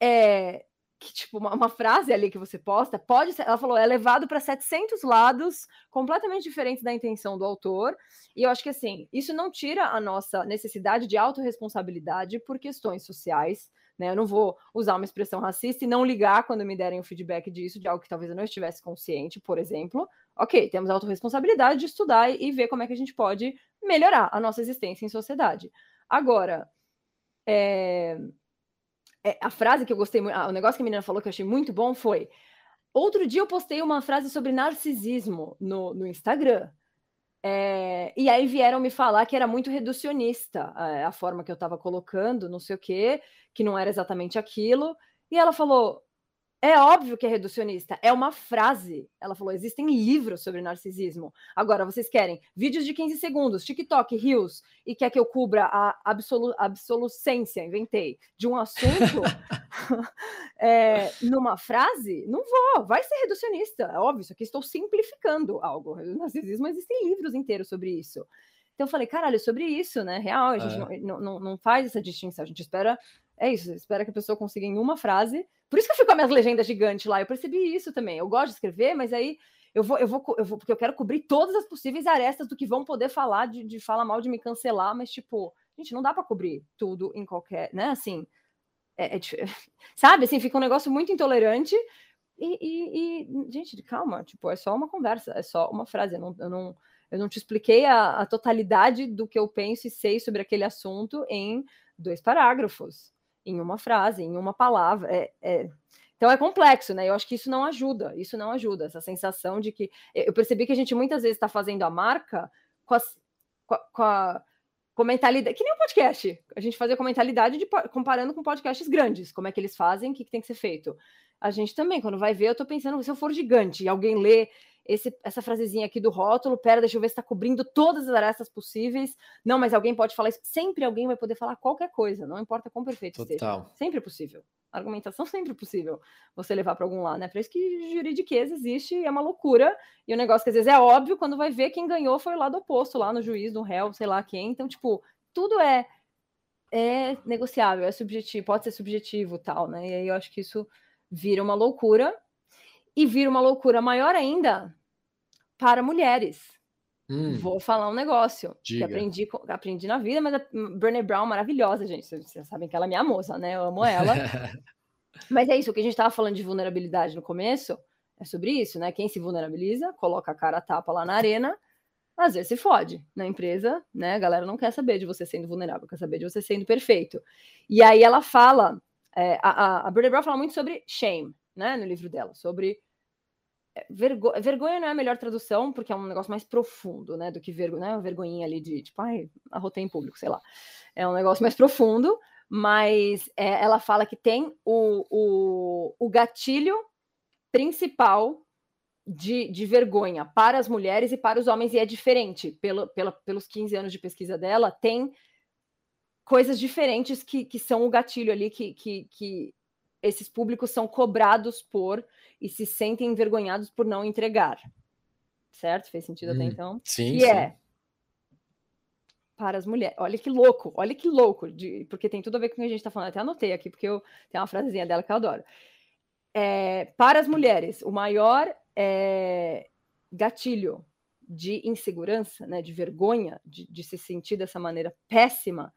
é. Que, tipo, uma, uma, frase ali que você posta pode ser. Ela falou: é levado para 700 lados completamente diferentes da intenção do autor. E eu acho que, assim, isso não tira a nossa necessidade de autorresponsabilidade por questões sociais né? Eu não vou usar uma expressão racista e não ligar quando me derem o feedback disso, de algo que talvez eu não estivesse consciente, por exemplo. Ok, temos a autorresponsabilidade de estudar e, ver como é que a gente pode melhorar a nossa existência em sociedade. Agora, é, é, a frase que eu gostei muito, o negócio que a menina falou que eu achei muito bom foi: outro dia eu postei uma frase sobre narcisismo no, no Instagram. É, e aí vieram me falar que era muito reducionista é, a forma que eu estava colocando, não sei o quê, que não era exatamente aquilo. E ela falou: é óbvio que é reducionista, é uma frase. Ela falou: existem livros sobre narcisismo. Agora, vocês querem vídeos de 15 segundos, TikTok, Reels, e quer que eu cubra a absolu absolucência, inventei, de um assunto é, numa frase? Não vou, vai ser reducionista. É óbvio, isso aqui estou simplificando algo. O narcisismo existem livros inteiros sobre isso. Então eu falei, caralho, sobre isso, né? Real, a gente é. não, não, não faz essa distinção, a gente espera é isso, espera que a pessoa consiga em uma frase. Por isso que eu fico com as minhas legendas gigantes lá. Eu percebi isso também. Eu gosto de escrever, mas aí eu vou, eu vou, eu vou, porque eu quero cobrir todas as possíveis arestas do que vão poder falar, de, de falar mal, de me cancelar, mas, tipo, gente, não dá para cobrir tudo em qualquer, né? Assim, é, é, sabe, assim, fica um negócio muito intolerante. E, e, e, gente, calma, tipo, é só uma conversa, é só uma frase. Eu não, eu não, eu não te expliquei a, a totalidade do que eu penso e sei sobre aquele assunto em dois parágrafos, em uma frase, em uma palavra. É, é... Então é complexo, né? Eu acho que isso não ajuda, isso não ajuda, essa sensação de que. Eu percebi que a gente muitas vezes está fazendo a marca com, com, a, com a com mentalidade, que nem um podcast. A gente fazia com mentalidade de, comparando com podcasts grandes, como é que eles fazem, o que, que tem que ser feito. A gente também, quando vai ver, eu tô pensando, se eu for gigante e alguém lê esse, essa frasezinha aqui do rótulo, pera, deixa eu ver se está cobrindo todas as arestas possíveis. Não, mas alguém pode falar isso. Sempre alguém vai poder falar qualquer coisa, não importa quão perfeito Total. seja. Sempre é possível. Argumentação sempre é possível você levar para algum lado, né? Para isso que juridiqueza existe e é uma loucura. E o negócio que às vezes é óbvio, quando vai ver quem ganhou foi o lado oposto, lá no juiz, no réu, sei lá quem. Então, tipo, tudo é é negociável, é subjetivo, pode ser subjetivo tal, né? E aí eu acho que isso vira uma loucura e vira uma loucura maior ainda para mulheres. Hum, Vou falar um negócio diga. que aprendi, aprendi na vida, mas a Brené Brown maravilhosa, gente. Vocês sabem que ela é minha moça, né? Eu amo ela. mas é isso, o que a gente estava falando de vulnerabilidade no começo é sobre isso, né? Quem se vulnerabiliza, coloca a cara a tapa lá na arena, às vezes se fode. Na empresa, né? A galera não quer saber de você sendo vulnerável, quer saber de você sendo perfeito. E aí ela fala, é, a, a, Brené Brown fala muito sobre shame, né, no livro dela, sobre vergo... vergonha não é a melhor tradução, porque é um negócio mais profundo, né, do que vergonha, não é uma vergonhinha ali de, tipo, ai, arrotei em público, sei lá. É um negócio mais profundo, mas é, ela fala que tem o, o, o gatilho principal de, de, vergonha para as mulheres e para os homens, e é diferente. Pelo, pela, pelos 15 anos de pesquisa dela, tem coisas diferentes que, que são o gatilho ali que, que, que esses públicos são cobrados por e se sentem envergonhados por não entregar. Certo? Fez sentido hum, até então? Sim. Que sim. é para as mulheres. Olha que louco, olha que louco, de, porque tem tudo a ver com o que a gente está falando. Até anotei aqui, porque eu, tem uma frasezinha dela que eu adoro. É, para as mulheres, o maior é, gatilho de insegurança, né, de vergonha, de, de se sentir dessa maneira péssima,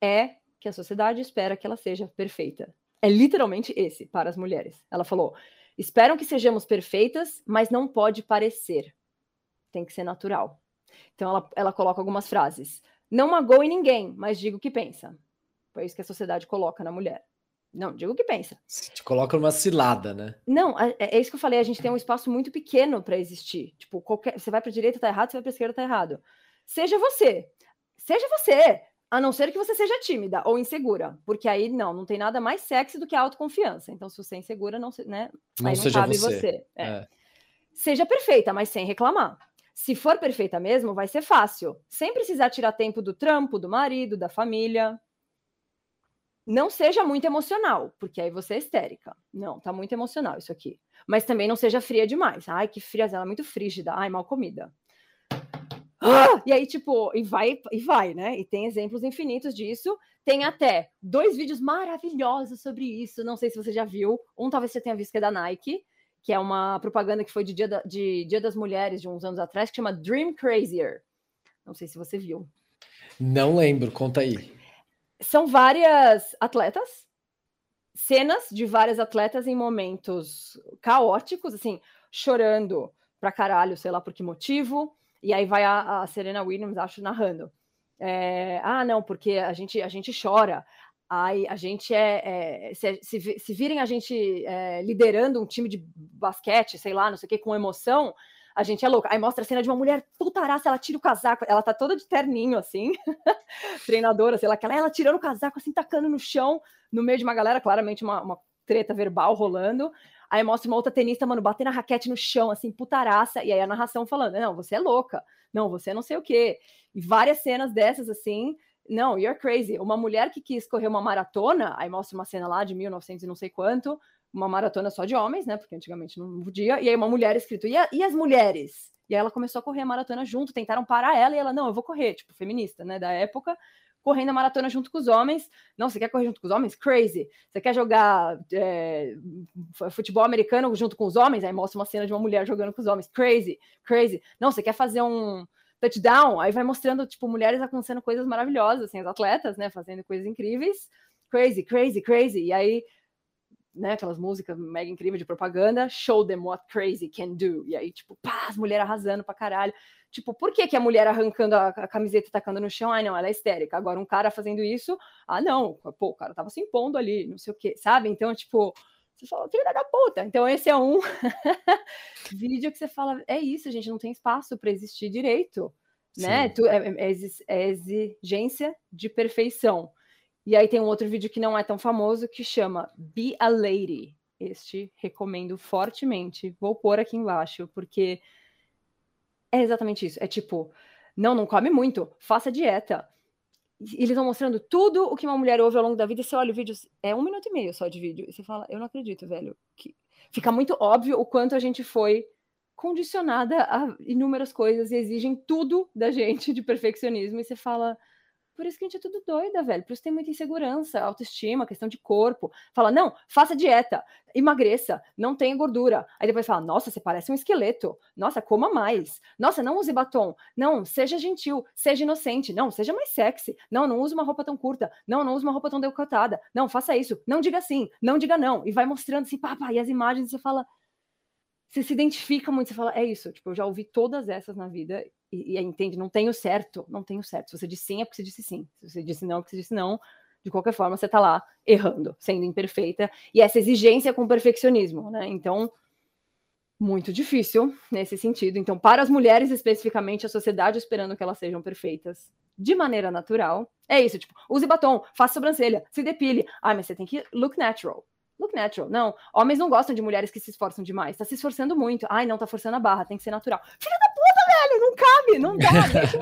é que a sociedade espera que ela seja perfeita. É literalmente esse para as mulheres. Ela falou: esperam que sejamos perfeitas, mas não pode parecer. Tem que ser natural. Então ela, ela coloca algumas frases. Não magoe ninguém, mas diga o que pensa. Foi isso que a sociedade coloca na mulher. Não, diga o que pensa. Te coloca numa cilada, né? Não, é, é isso que eu falei. A gente tem um espaço muito pequeno para existir. Tipo, qualquer, você vai para direita, tá errado, você vai para esquerda, tá errado. Seja você. Seja você. A não ser que você seja tímida ou insegura, porque aí não, não tem nada mais sexy do que a autoconfiança. Então, se você é insegura, não, né, não, aí não seja cabe você. você. É. É. Seja perfeita, mas sem reclamar. Se for perfeita mesmo, vai ser fácil. Sem precisar tirar tempo do trampo, do marido, da família. Não seja muito emocional, porque aí você é histérica. Não, tá muito emocional isso aqui. Mas também não seja fria demais. Ai, que fria, ela é muito frígida. Ai, mal comida. Ah! E aí, tipo, e vai, e vai, né? E tem exemplos infinitos disso. Tem até dois vídeos maravilhosos sobre isso. Não sei se você já viu. Um talvez você tenha visto que é da Nike, que é uma propaganda que foi de Dia, da, de Dia das Mulheres de uns anos atrás, que chama Dream Crazier. Não sei se você viu. Não lembro, conta aí. São várias atletas, cenas de várias atletas em momentos caóticos, assim, chorando pra caralho, sei lá por que motivo e aí vai a, a Serena Williams, acho, narrando. É, ah, não, porque a gente, a gente chora. Aí a gente é. é se, se, se, virem a gente é, liderando um time de basquete, sei lá, não sei o que, com emoção, a gente é louca. Aí mostra a cena de uma mulher putaraça, ela tira o casaco, ela tá toda de terninho, assim, treinadora, sei lá, ela, ela tirando o casaco, assim, tacando no chão, no meio de uma galera, claramente uma, uma treta verbal rolando. Aí mostra uma outra tenista, mano, batendo a raquete no chão, assim, putaraça. E aí a narração falando: não, você é louca. Não, você não sei o quê. E várias cenas dessas, assim. Não, you're crazy. Uma mulher que quis correr uma maratona, aí mostra uma cena lá de 1900 e não sei quanto, uma maratona só de homens, né? Porque antigamente não podia. E aí uma mulher escrito: e, a, e as mulheres? E aí ela começou a correr a maratona junto, tentaram parar ela e ela, não, eu vou correr, tipo, feminista, né, da época, correndo a maratona junto com os homens. Não, você quer correr junto com os homens? Crazy. Você quer jogar é, futebol americano junto com os homens? Aí mostra uma cena de uma mulher jogando com os homens. Crazy, crazy. Não, você quer fazer um touchdown? Aí vai mostrando, tipo, mulheres acontecendo coisas maravilhosas, assim, as atletas, né, fazendo coisas incríveis. Crazy, crazy, crazy. E aí né, aquelas músicas mega incríveis de propaganda, show them what crazy can do. E aí, tipo, pá, as mulheres arrasando pra caralho. Tipo, por que, que a mulher arrancando a, a, camiseta e tacando no chão? Ai, não, ela é histérica. Agora, um cara fazendo isso, ah, não, pô, o cara tava se impondo ali, não sei o quê, sabe? Então, tipo, você fala, filha da puta. Então, esse é um vídeo que você fala, é isso, gente, não tem espaço para existir direito, né? Tu, é, é, é exigência de perfeição. E aí tem um outro vídeo que não é tão famoso que chama Be a Lady. Este recomendo fortemente. Vou pôr aqui embaixo, porque é exatamente isso. É tipo, não, não come muito, faça dieta. E eles estão mostrando tudo o que uma mulher ouve ao longo da vida. E você olha o vídeo, é um minuto e meio só de vídeo. E você fala, eu não acredito, velho. Que... Fica muito óbvio o quanto a gente foi condicionada a inúmeras coisas e exigem tudo da gente de perfeccionismo. E você fala, por isso que a gente é tudo doida, velho. Por isso tem muita insegurança, autoestima, questão de corpo. Fala, não, faça dieta, emagreça, não tenha gordura. Aí depois fala, nossa, você parece um esqueleto. Nossa, coma mais. Nossa, não use batom. Não, seja gentil, seja inocente. Não, seja mais sexy. Não, não use uma roupa tão curta. Não, não use uma roupa tão decotada. Não, faça isso. Não diga sim, não diga não. E vai mostrando assim, pá, e as imagens você fala, você se identifica muito, você fala, é isso, tipo, eu já ouvi todas essas na vida e, e entende, não tenho certo, não tenho certo. Se você disse sim, é porque você disse sim. Se você disse não, é porque você disse não. De qualquer forma, você tá lá errando, sendo imperfeita. E essa exigência com perfeccionismo, né? Então, muito difícil nesse sentido. Então, para as mulheres especificamente, a sociedade esperando que elas sejam perfeitas de maneira natural, é isso, tipo, use batom, faça sobrancelha, se depile. Ah, mas você tem que look natural. Look natural. Não, homens não gostam de mulheres que se esforçam demais. Tá se esforçando muito. Ai, não, tá forçando a barra, tem que ser natural. Filha da velho, não cabe, não dá.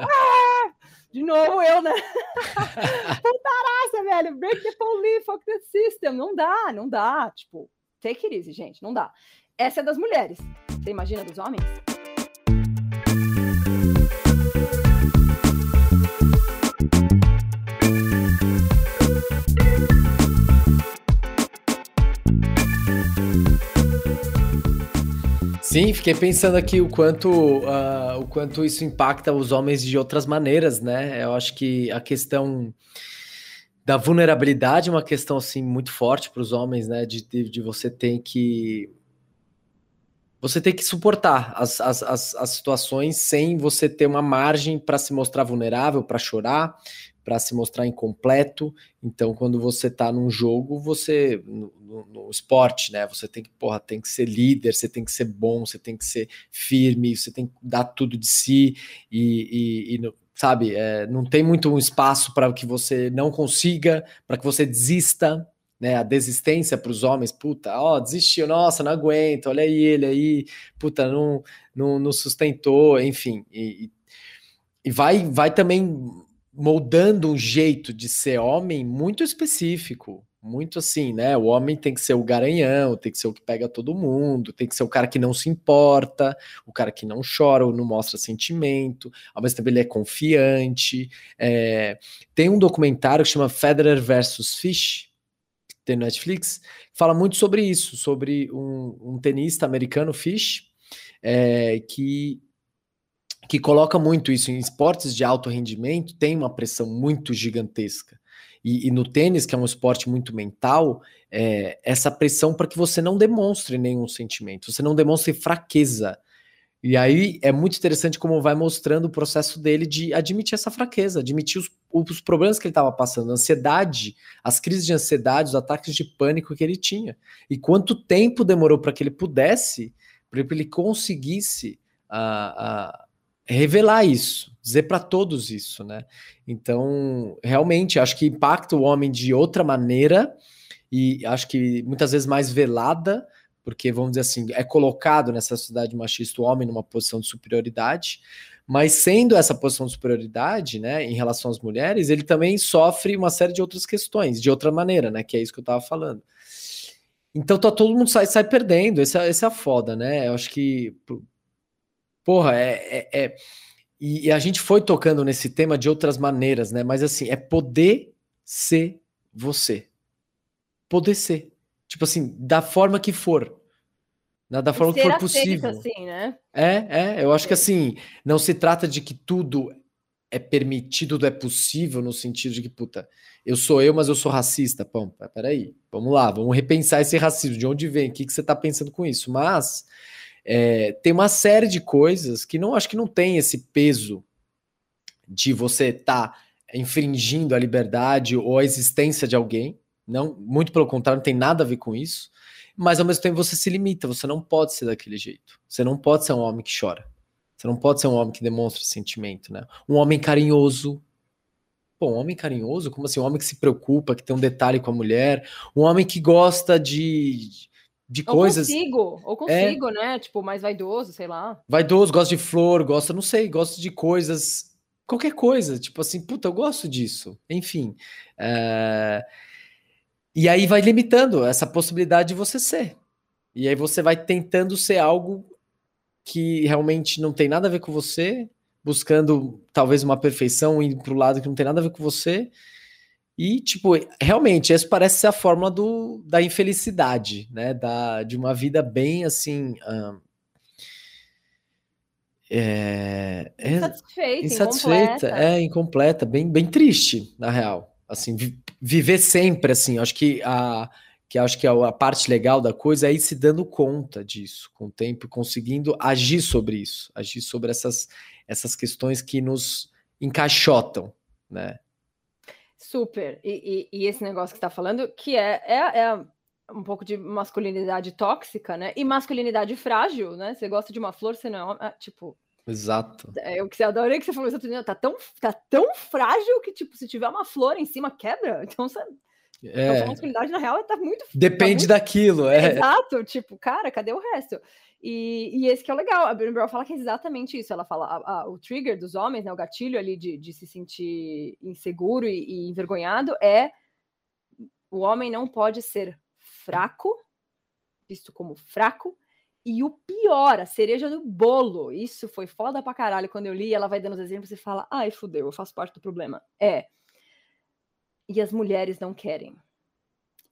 ah, de novo eu, né? Putaraça, velho. Break the police, fuck the system. Não dá, não dá. Tipo, take it easy, gente, não dá. Essa é das mulheres. Você imagina dos homens? Sim, fiquei pensando aqui o quanto, uh, o quanto isso impacta os homens de outras maneiras, né? Eu acho que a questão da vulnerabilidade é uma questão assim muito forte para os homens, né? De, de, de, você ter que você ter que suportar as, as, as, as situações sem você ter uma margem para se mostrar vulnerável, para chorar, para se mostrar incompleto. Então, quando você está num jogo, você no, no, no, esporte, né? Você tem que, porra, tem que ser líder, você tem que ser bom, você tem que ser firme, você tem que dar tudo de si e, e, e sabe, é, não tem muito um espaço para que você não consiga, para que você desista. Né, a desistência para os homens, puta, ó, desistiu, nossa, não aguento, olha aí ele aí, puta, não, não, não sustentou, enfim, e, e vai, vai também moldando um jeito de ser homem muito específico, muito assim, né? O homem tem que ser o garanhão, tem que ser o que pega todo mundo, tem que ser o cara que não se importa, o cara que não chora ou não mostra sentimento, ao mesmo tempo ele é confiante. É... Tem um documentário que chama Federer versus Fish, que tem no Netflix, que fala muito sobre isso, sobre um, um tenista americano, Fish, é, que que coloca muito isso em esportes de alto rendimento, tem uma pressão muito gigantesca. E, e no tênis, que é um esporte muito mental, é, essa pressão para que você não demonstre nenhum sentimento, você não demonstre fraqueza. E aí é muito interessante como vai mostrando o processo dele de admitir essa fraqueza, admitir os, os problemas que ele estava passando, a ansiedade, as crises de ansiedade, os ataques de pânico que ele tinha. E quanto tempo demorou para que ele pudesse, para que ele conseguisse a, revelar isso, dizer para todos isso, né? Então, realmente, acho que impacta o homem de outra maneira e acho que muitas vezes mais velada, porque vamos dizer assim, é colocado nessa sociedade machista o homem numa posição de superioridade, mas sendo essa posição de superioridade, né, em relação às mulheres, ele também sofre uma série de outras questões, de outra maneira, né, que é isso que eu estava falando. Então tá, todo mundo sai, sai perdendo, esse é, esse é a foda, né? Eu acho que porra, é, é, é, e, e, a gente foi tocando nesse tema de outras maneiras, né? Mas assim, é poder ser você. Poder ser. Tipo assim, da forma que for. Da forma que for possível. Assim, né? É, é. Eu acho que assim, não se trata de que tudo é permitido, tudo é possível, no sentido de que, puta, eu sou eu, mas eu sou racista. Pão, peraí, vamos lá, vamos repensar esse racismo. De onde vem? O que, que você está pensando com isso? Mas é, tem uma série de coisas que não acho que não tem esse peso de você estar tá infringindo a liberdade ou a existência de alguém. Não, muito pelo contrário, não tem nada a ver com isso. Mas ao mesmo tempo você se limita, você não pode ser daquele jeito. Você não pode ser um homem que chora. Você não pode ser um homem que demonstra sentimento, né? Um homem carinhoso. Pô, um homem carinhoso? Como assim? Um homem que se preocupa, que tem um detalhe com a mulher. Um homem que gosta de de ou coisas. Consigo, ou é. consigo, é, né? Tipo, mais vaidoso, sei lá. Vaidoso, gosta de flor, gosta, não sei, gosta de coisas, qualquer coisa. Tipo assim, puta, eu gosto disso. Enfim. É... E aí vai limitando essa possibilidade de você ser. E aí você vai tentando ser algo que realmente não tem nada a ver com você, buscando talvez uma perfeição, indo para o lado que não tem nada a ver com você. E, tipo, realmente, essa parece ser a fórmula do, da infelicidade, né? Da, de uma vida bem assim. é, é, insatisfeita, insatisfeita incompleta. é incompleta, bem, bem triste, na real. Assim, vi, viver sempre assim. Acho que a que acho que a, a parte legal da coisa é ir se dando conta disso com o tempo, conseguindo agir sobre isso, agir sobre essas, essas questões que nos encaixotam, né? Super. E, e, e, esse negócio que você está falando, que é, é, é, um pouco de masculinidade tóxica, né? E masculinidade frágil, né? Você gosta de uma flor, você não é, tipo. Exato. É o que você adorei que você falou isso tá tão, tá tão frágil que, tipo, se tiver uma flor em cima, quebra. Então você. É. Então, masculinidade, na real, tá muito. Depende tá muito... daquilo, é. Exato, tipo, cara, cadê o resto? E, e, esse que é o legal. A Brené Brown fala que é exatamente isso. Ela fala a, a, o trigger dos homens, né, o gatilho ali de, de se sentir inseguro e, e, envergonhado é o homem não pode ser fraco, visto como fraco. E o pior, a cereja do bolo, isso foi foda pra caralho quando eu li. Ela vai dando os exemplos e fala: ai, fudeu, eu faço parte do problema. É. E as mulheres não querem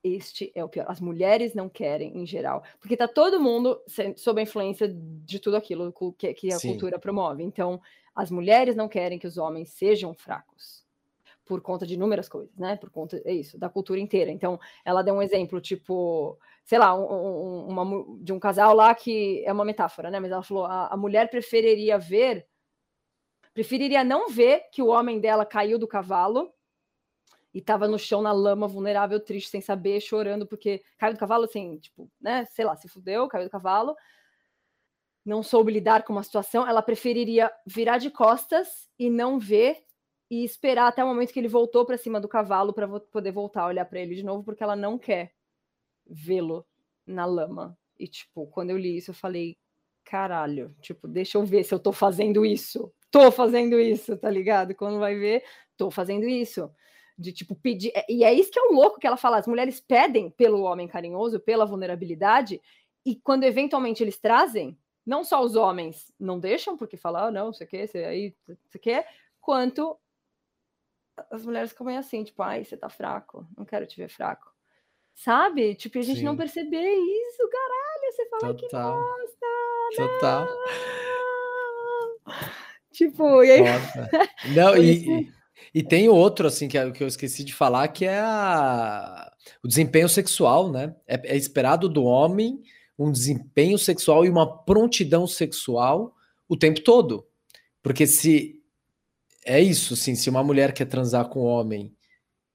este é o pior. As mulheres não querem, em geral, porque tá todo mundo sob a influência de tudo aquilo que, que a Sim. cultura promove. Então, as mulheres não querem que os homens sejam fracos por conta de inúmeras coisas, né? Por conta é isso, da cultura inteira. Então, ela deu um exemplo, tipo, sei lá, um, um, uma, de um casal lá que é uma metáfora, né? Mas ela falou: a, a mulher preferiria ver, preferiria não ver que o homem dela caiu do cavalo e tava no chão na lama, vulnerável, triste, sem saber, chorando, porque caiu do cavalo, assim, tipo, né, sei lá, se fudeu, caiu do cavalo, não soube lidar com uma situação, ela preferiria virar de costas e não ver e esperar até o momento que ele voltou para cima do cavalo para poder voltar a olhar para ele de novo, porque ela não quer vê-lo na lama. E tipo, quando eu li isso, eu falei, caralho, tipo, deixa eu ver se eu tô fazendo isso. Tô fazendo isso, tá ligado? Quando vai ver, tô fazendo isso de tipo pedir. É, e é isso que é o louco que ela fala: as mulheres pedem pelo homem carinhoso, pela vulnerabilidade, e quando eventualmente eles trazem, não só os homens não deixam, porque falam, ah, não, você quer, você aí, você quer, quanto as mulheres ficam assim, tipo, ai, você tá fraco, não quero te ver fraco. Sabe? Tipo, a gente Sim. não perceber isso, caralho, você fala que gosta. Total. Tipo, e aí. Não, e, e tem outro, assim, que, é, que eu esqueci de falar, que é a, o desempenho sexual, né? É, é, esperado do homem um desempenho sexual e uma prontidão sexual o tempo todo. Porque se. É isso, sim, se uma mulher quer transar com o homem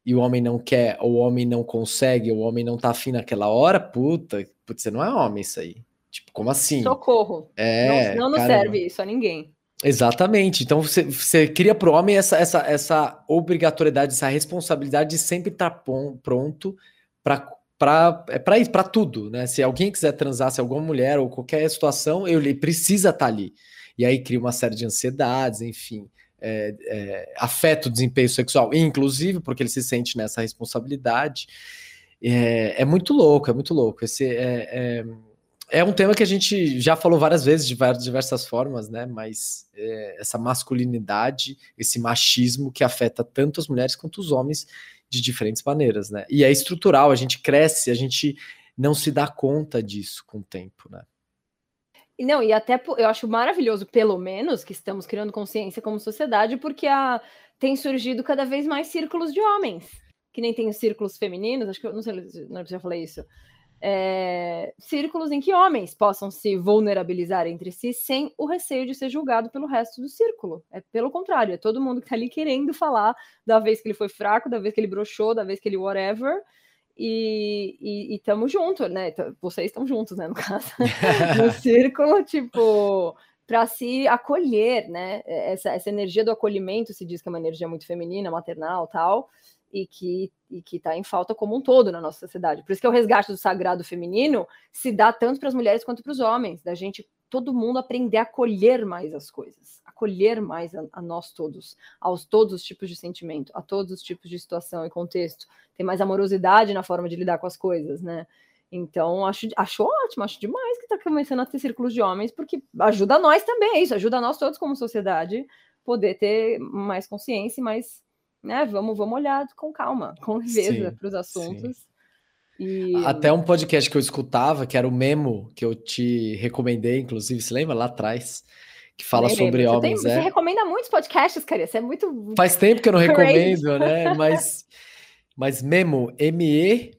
e o homem não quer, ou o homem não consegue, ou o homem não tá afim naquela hora, puta, putz, você não é homem isso aí. Tipo, como assim? Socorro. É, não, não nos serve isso a ninguém. Exatamente. Então você, você cria para o homem essa, essa, essa obrigatoriedade, essa responsabilidade de sempre estar tá pronto para é para para tudo, né? Se alguém quiser transar, se alguma mulher ou qualquer situação, ele precisa estar tá ali. E aí cria uma série de ansiedades, enfim, é, é, afeta o desempenho sexual, inclusive porque ele se sente nessa responsabilidade. É, é muito louco, é muito louco. Esse é, é um tema que a gente já falou várias vezes de diversas formas, né? Mas é, essa masculinidade, esse machismo que afeta tanto as mulheres quanto os homens de diferentes maneiras, né? E é estrutural, a gente cresce, a gente não se dá conta disso com o tempo, né? Não, e até eu acho maravilhoso, pelo menos, que estamos criando consciência como sociedade, porque a, tem surgido cada vez mais círculos de homens, que nem tem os círculos femininos, acho que eu não sei, não já falei isso. É, círculos em que homens possam se vulnerabilizar entre si sem o receio de ser julgado pelo resto do círculo. É pelo contrário, é todo mundo que tá ali querendo falar da vez que ele foi fraco, da vez que ele broxou, da vez que ele whatever, e estamos juntos, né? Vocês estão juntos, né? No caso, no círculo, tipo, para se acolher, né? Essa, essa energia do acolhimento se diz que é uma energia muito feminina, maternal, tal, e que e que está em falta como um todo na nossa sociedade. Por isso que é o resgate do sagrado feminino se dá tanto para as mulheres quanto para os homens, da gente todo mundo aprender a acolher mais as coisas, acolher mais a, a, nós todos, aos todos os tipos de sentimento, a todos os tipos de situação e contexto, ter mais amorosidade na forma de lidar com as coisas, né? Então, acho, acho ótimo, acho demais que está começando a ter círculos de homens, porque ajuda nós também, é isso, ajuda nós todos como sociedade poder ter mais consciência e mais né? Vamos, vamos olhar com calma, com leveza para os assuntos. E... Até um podcast que eu escutava, que era o Memo, que eu te recomendei, inclusive, se lembra lá atrás? Que fala sobre homens. Tem, é... Você recomenda muitos podcasts, cara. Você é muito. Faz tempo que eu não recomendo, né? Mas, mas Memo, M-E-M-O-H,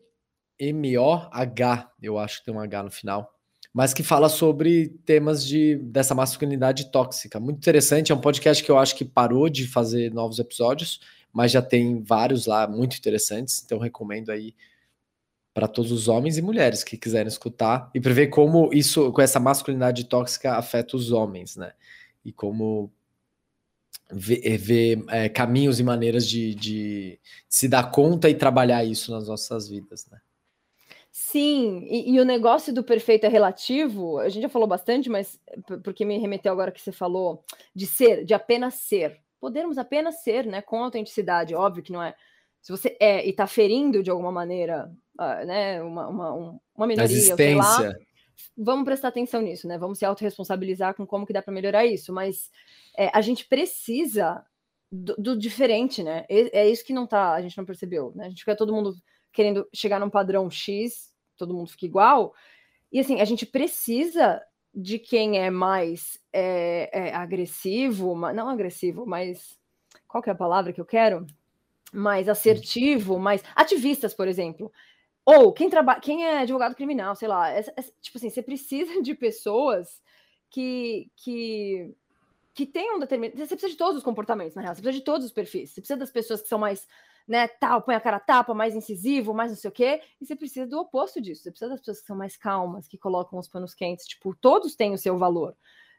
eu acho que tem um H no final. Mas que fala sobre temas de, dessa masculinidade tóxica. Muito interessante. É um podcast que eu acho que parou de fazer novos episódios mas já tem vários lá muito interessantes, então recomendo aí para todos os homens e mulheres que quiserem escutar e prever como isso, com essa masculinidade tóxica, afeta os homens, né? E como ver, eh, ver é, caminhos e maneiras de, de, se dar conta e trabalhar isso nas nossas vidas, né? Sim, e, e, o negócio do perfeito é relativo, a gente já falou bastante, mas porque me remeteu agora que você falou de ser, de apenas ser podermos apenas ser, né, com autenticidade, óbvio que não é. Se você é e está ferindo de alguma maneira, uh, né, uma, uma, uma minoria, sei lá, vamos prestar atenção nisso, né? Vamos se autorresponsabilizar com como que dá para melhorar isso, mas é, a gente precisa do, do, diferente, né? É, isso que não tá, a gente não percebeu, né? A gente fica todo mundo querendo chegar num padrão X, todo mundo fica igual. E assim, a gente precisa de quem é mais é, é agressivo, não agressivo, mas qual que é a palavra que eu quero? Mais assertivo, mais ativistas, por exemplo. Ou quem trabalha, quem é advogado criminal, sei lá, é, tipo assim, você precisa de pessoas que que que tenham determinado. Você precisa de todos os comportamentos, na real. Você precisa de todos os perfis. Você precisa das pessoas que são mais né, tal, põe a cara tapa, mais incisivo, mais não sei o quê, e você precisa do oposto disso, você precisa das pessoas que são mais calmas, que colocam os panos quentes, tipo, todos têm o seu valor,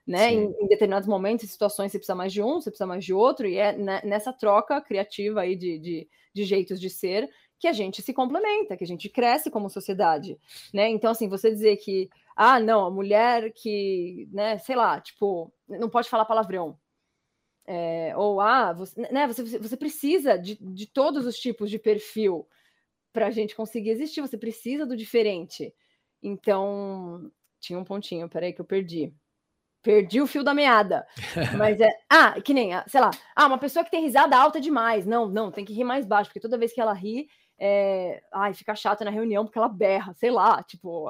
né, em, em, determinados momentos e situações você precisa mais de um, você precisa mais de outro, e é nessa troca criativa aí de, de, de jeitos de ser que a gente se complementa, que a gente cresce como sociedade, né? Então, assim, você dizer que, ah, não, a mulher que, né, sei lá, tipo, não pode falar palavrão, é, ou, ah, você, né, você, você precisa de, de todos os tipos de perfil para a gente conseguir existir, você precisa do diferente. Então, tinha um pontinho, peraí que eu perdi. Perdi o fio da meada. Mas é. Ah, que nem, sei lá. Ah, uma pessoa que tem risada alta demais. Não, não, tem que rir mais baixo, porque toda vez que ela ri, é... ai, fica chata na reunião porque ela berra, sei lá. Tipo,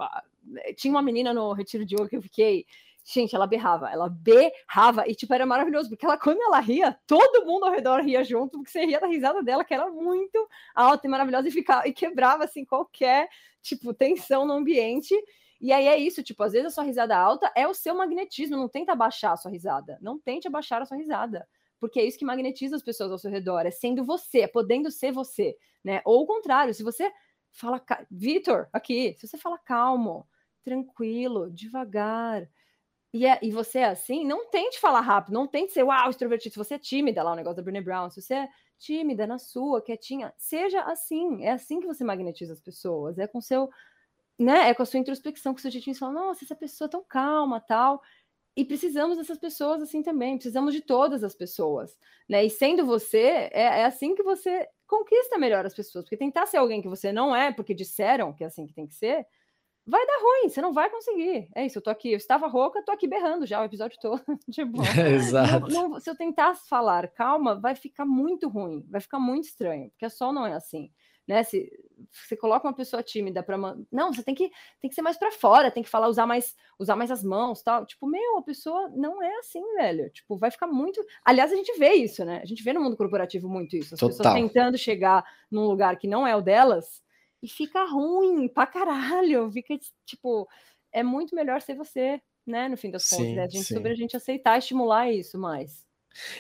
tinha uma menina no retiro de ouro que eu fiquei Gente, ela berrava, ela berrava, e tipo, era maravilhoso, porque ela, quando ela ria, todo mundo ao redor ria junto, porque você ria da risada dela, que era muito alta e maravilhosa, e, ficava, e quebrava, assim, qualquer, tipo, tensão no ambiente, e aí é isso, tipo, às vezes a sua risada alta é o seu magnetismo, não tenta abaixar a sua risada, não tente abaixar a sua risada, porque é isso que magnetiza as pessoas ao seu redor, é sendo você, é podendo ser você, né? Ou o contrário, se você fala, Vitor, aqui, se você fala calmo, tranquilo, devagar, e, é, e você é assim, não tente falar rápido, não tente ser uau, extrovertido. Se você é tímida, lá o negócio da Brené Brown, se você é tímida na sua, quietinha, seja assim. É assim que você magnetiza as pessoas. É com seu, né? É com a sua introspecção, com o seu jeitinho de falar, nossa, essa pessoa é tão calma, tal. E precisamos dessas pessoas assim também, precisamos de todas as pessoas, né? E sendo você, é, é assim que você conquista melhor as pessoas, porque tentar ser alguém que você não é, porque disseram que é assim que tem que ser, vai dar ruim, você não vai conseguir. É isso, eu tô aqui, eu estava rouca, tô aqui berrando já o episódio todo. tipo, Exato. Não, não, se eu tentar falar calma, vai ficar muito ruim, vai ficar muito estranho, porque a sol não é assim. Né? Se você coloca uma pessoa tímida para não, você tem que tem que ser mais para fora, tem que falar usar mais usar mais as mãos, tal. Tipo, meu, a pessoa não é assim, velho. Tipo, vai ficar muito. Aliás, a gente vê isso, né? A gente vê no mundo corporativo muito isso. As Total. pessoas tentando chegar num lugar que não é o delas e fica ruim pra caralho. Fica tipo, é muito melhor ser você, né? No fim das contas, Sim, né? a gente sim. sobre a gente aceitar, estimular isso mais.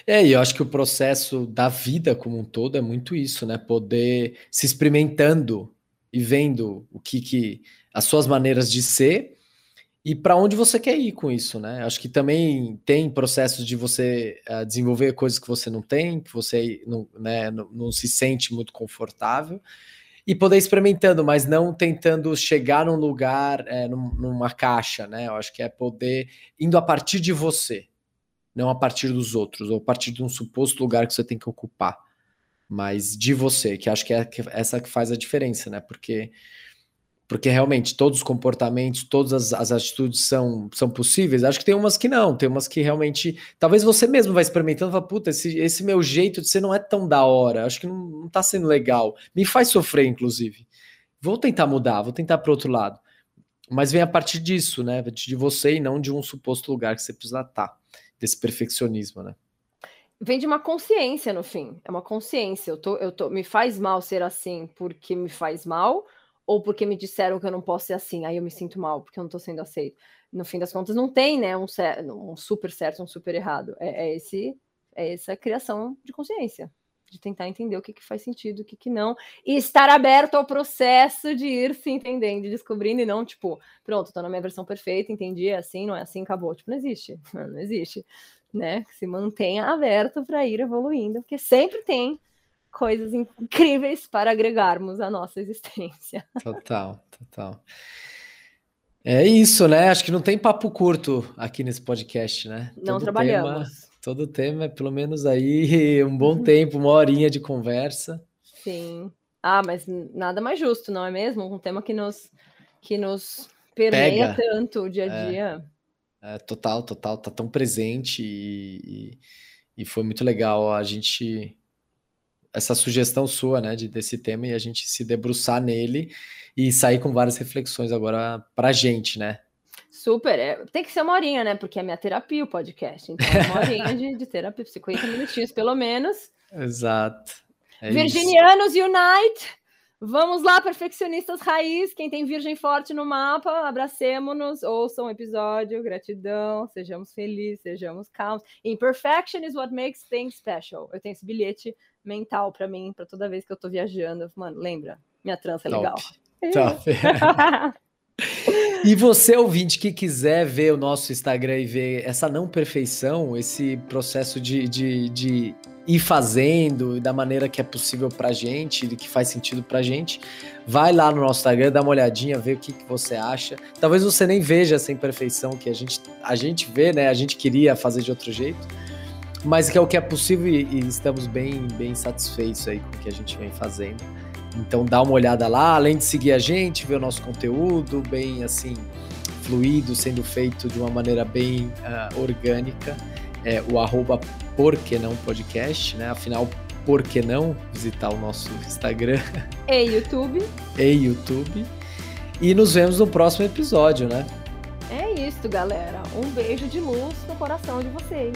É, e eu acho que o processo da vida como um todo é muito isso, né? Poder se experimentando e vendo o que, que as suas maneiras de ser e para onde você quer ir com isso, né? Acho que também tem processos de você uh, desenvolver coisas que você não tem, que você não, né, não, não se sente muito confortável e poder experimentando, mas não tentando chegar num lugar, é, num, numa caixa, né? Eu acho que é poder indo a partir de você não a partir dos outros, ou a partir de um suposto lugar que você tem que ocupar, mas de você, que acho que é essa que faz a diferença, né? Porque porque realmente todos os comportamentos, todas as, as, atitudes são, são possíveis. Acho que tem umas que não, tem umas que realmente. Talvez você mesmo vai experimentando e fala, puta, esse, esse meu jeito de ser não é tão da hora, acho que não, não tá sendo legal. Me faz sofrer, inclusive. Vou tentar mudar, vou tentar para outro lado. Mas vem a partir disso, né? De você e não de um suposto lugar que você precisa estar desse perfeccionismo, né? Vem de uma consciência no fim. É uma consciência. Eu tô, eu tô, me faz mal ser assim porque me faz mal, ou porque me disseram que eu não posso ser assim. Aí eu me sinto mal porque eu não tô sendo aceito. No fim das contas, não tem, né, um, um super certo, um super errado. É, é esse, é essa criação de consciência de tentar entender o que, que faz sentido, o que, que não, e estar aberto ao processo de ir se entendendo, descobrindo, e não, tipo, pronto, tô na minha versão perfeita, entendi, é assim, não é assim, acabou. Tipo, não existe, não existe, né? Se mantenha aberto para ir evoluindo, porque sempre tem coisas incríveis para agregarmos à nossa existência. Total, total. É isso, né? Acho que não tem papo curto aqui nesse podcast, né? Não Todo trabalhamos. Tema Todo tema é pelo menos aí um bom tempo, uma horinha de conversa. Sim. Ah, mas nada mais justo, não é mesmo? Um tema que nos, que nos permeia Pega. tanto o dia a é. dia. É, é, total, total, tá tão presente e, e, e, foi muito legal a gente essa sugestão sua, né, de, desse tema e a gente se debruçar nele e sair com várias reflexões agora pra gente, né? Super, é, tem que ser uma horinha, né? Porque é minha terapia o podcast. Então, é uma horinha de, de terapia, 50 minutinhos pelo menos. Exato. É Virginianos isso. Unite! Vamos lá, perfeccionistas raiz. Quem tem Virgem Forte no mapa, abracemos-nos, ouçam o episódio, gratidão, sejamos felizes, sejamos calmos. Imperfection is what makes things special. Eu tenho esse bilhete mental para mim, para toda vez que eu tô viajando. Mano, lembra? Minha trança é legal. Top. E você, ouvinte, que quiser ver o nosso Instagram e ver essa não perfeição, esse processo de, de, de ir fazendo da maneira que é possível pra gente, que faz sentido pra gente, vai lá no nosso Instagram, dá uma olhadinha, vê o que, que você acha. Talvez você nem veja essa imperfeição que a gente, a gente vê, né? A gente queria fazer de outro jeito, mas que é o que é possível e, e estamos bem, bem satisfeitos aí com o que a gente vem fazendo. Então dá uma olhada lá, além de seguir a gente, ver o nosso conteúdo bem assim fluido, sendo feito de uma maneira bem uh, orgânica. É, o arroba porque não podcast, né? Afinal, por que não visitar o nosso Instagram? E YouTube. E YouTube. E nos vemos no próximo episódio, né? É isso, galera. Um beijo de luz no coração de vocês.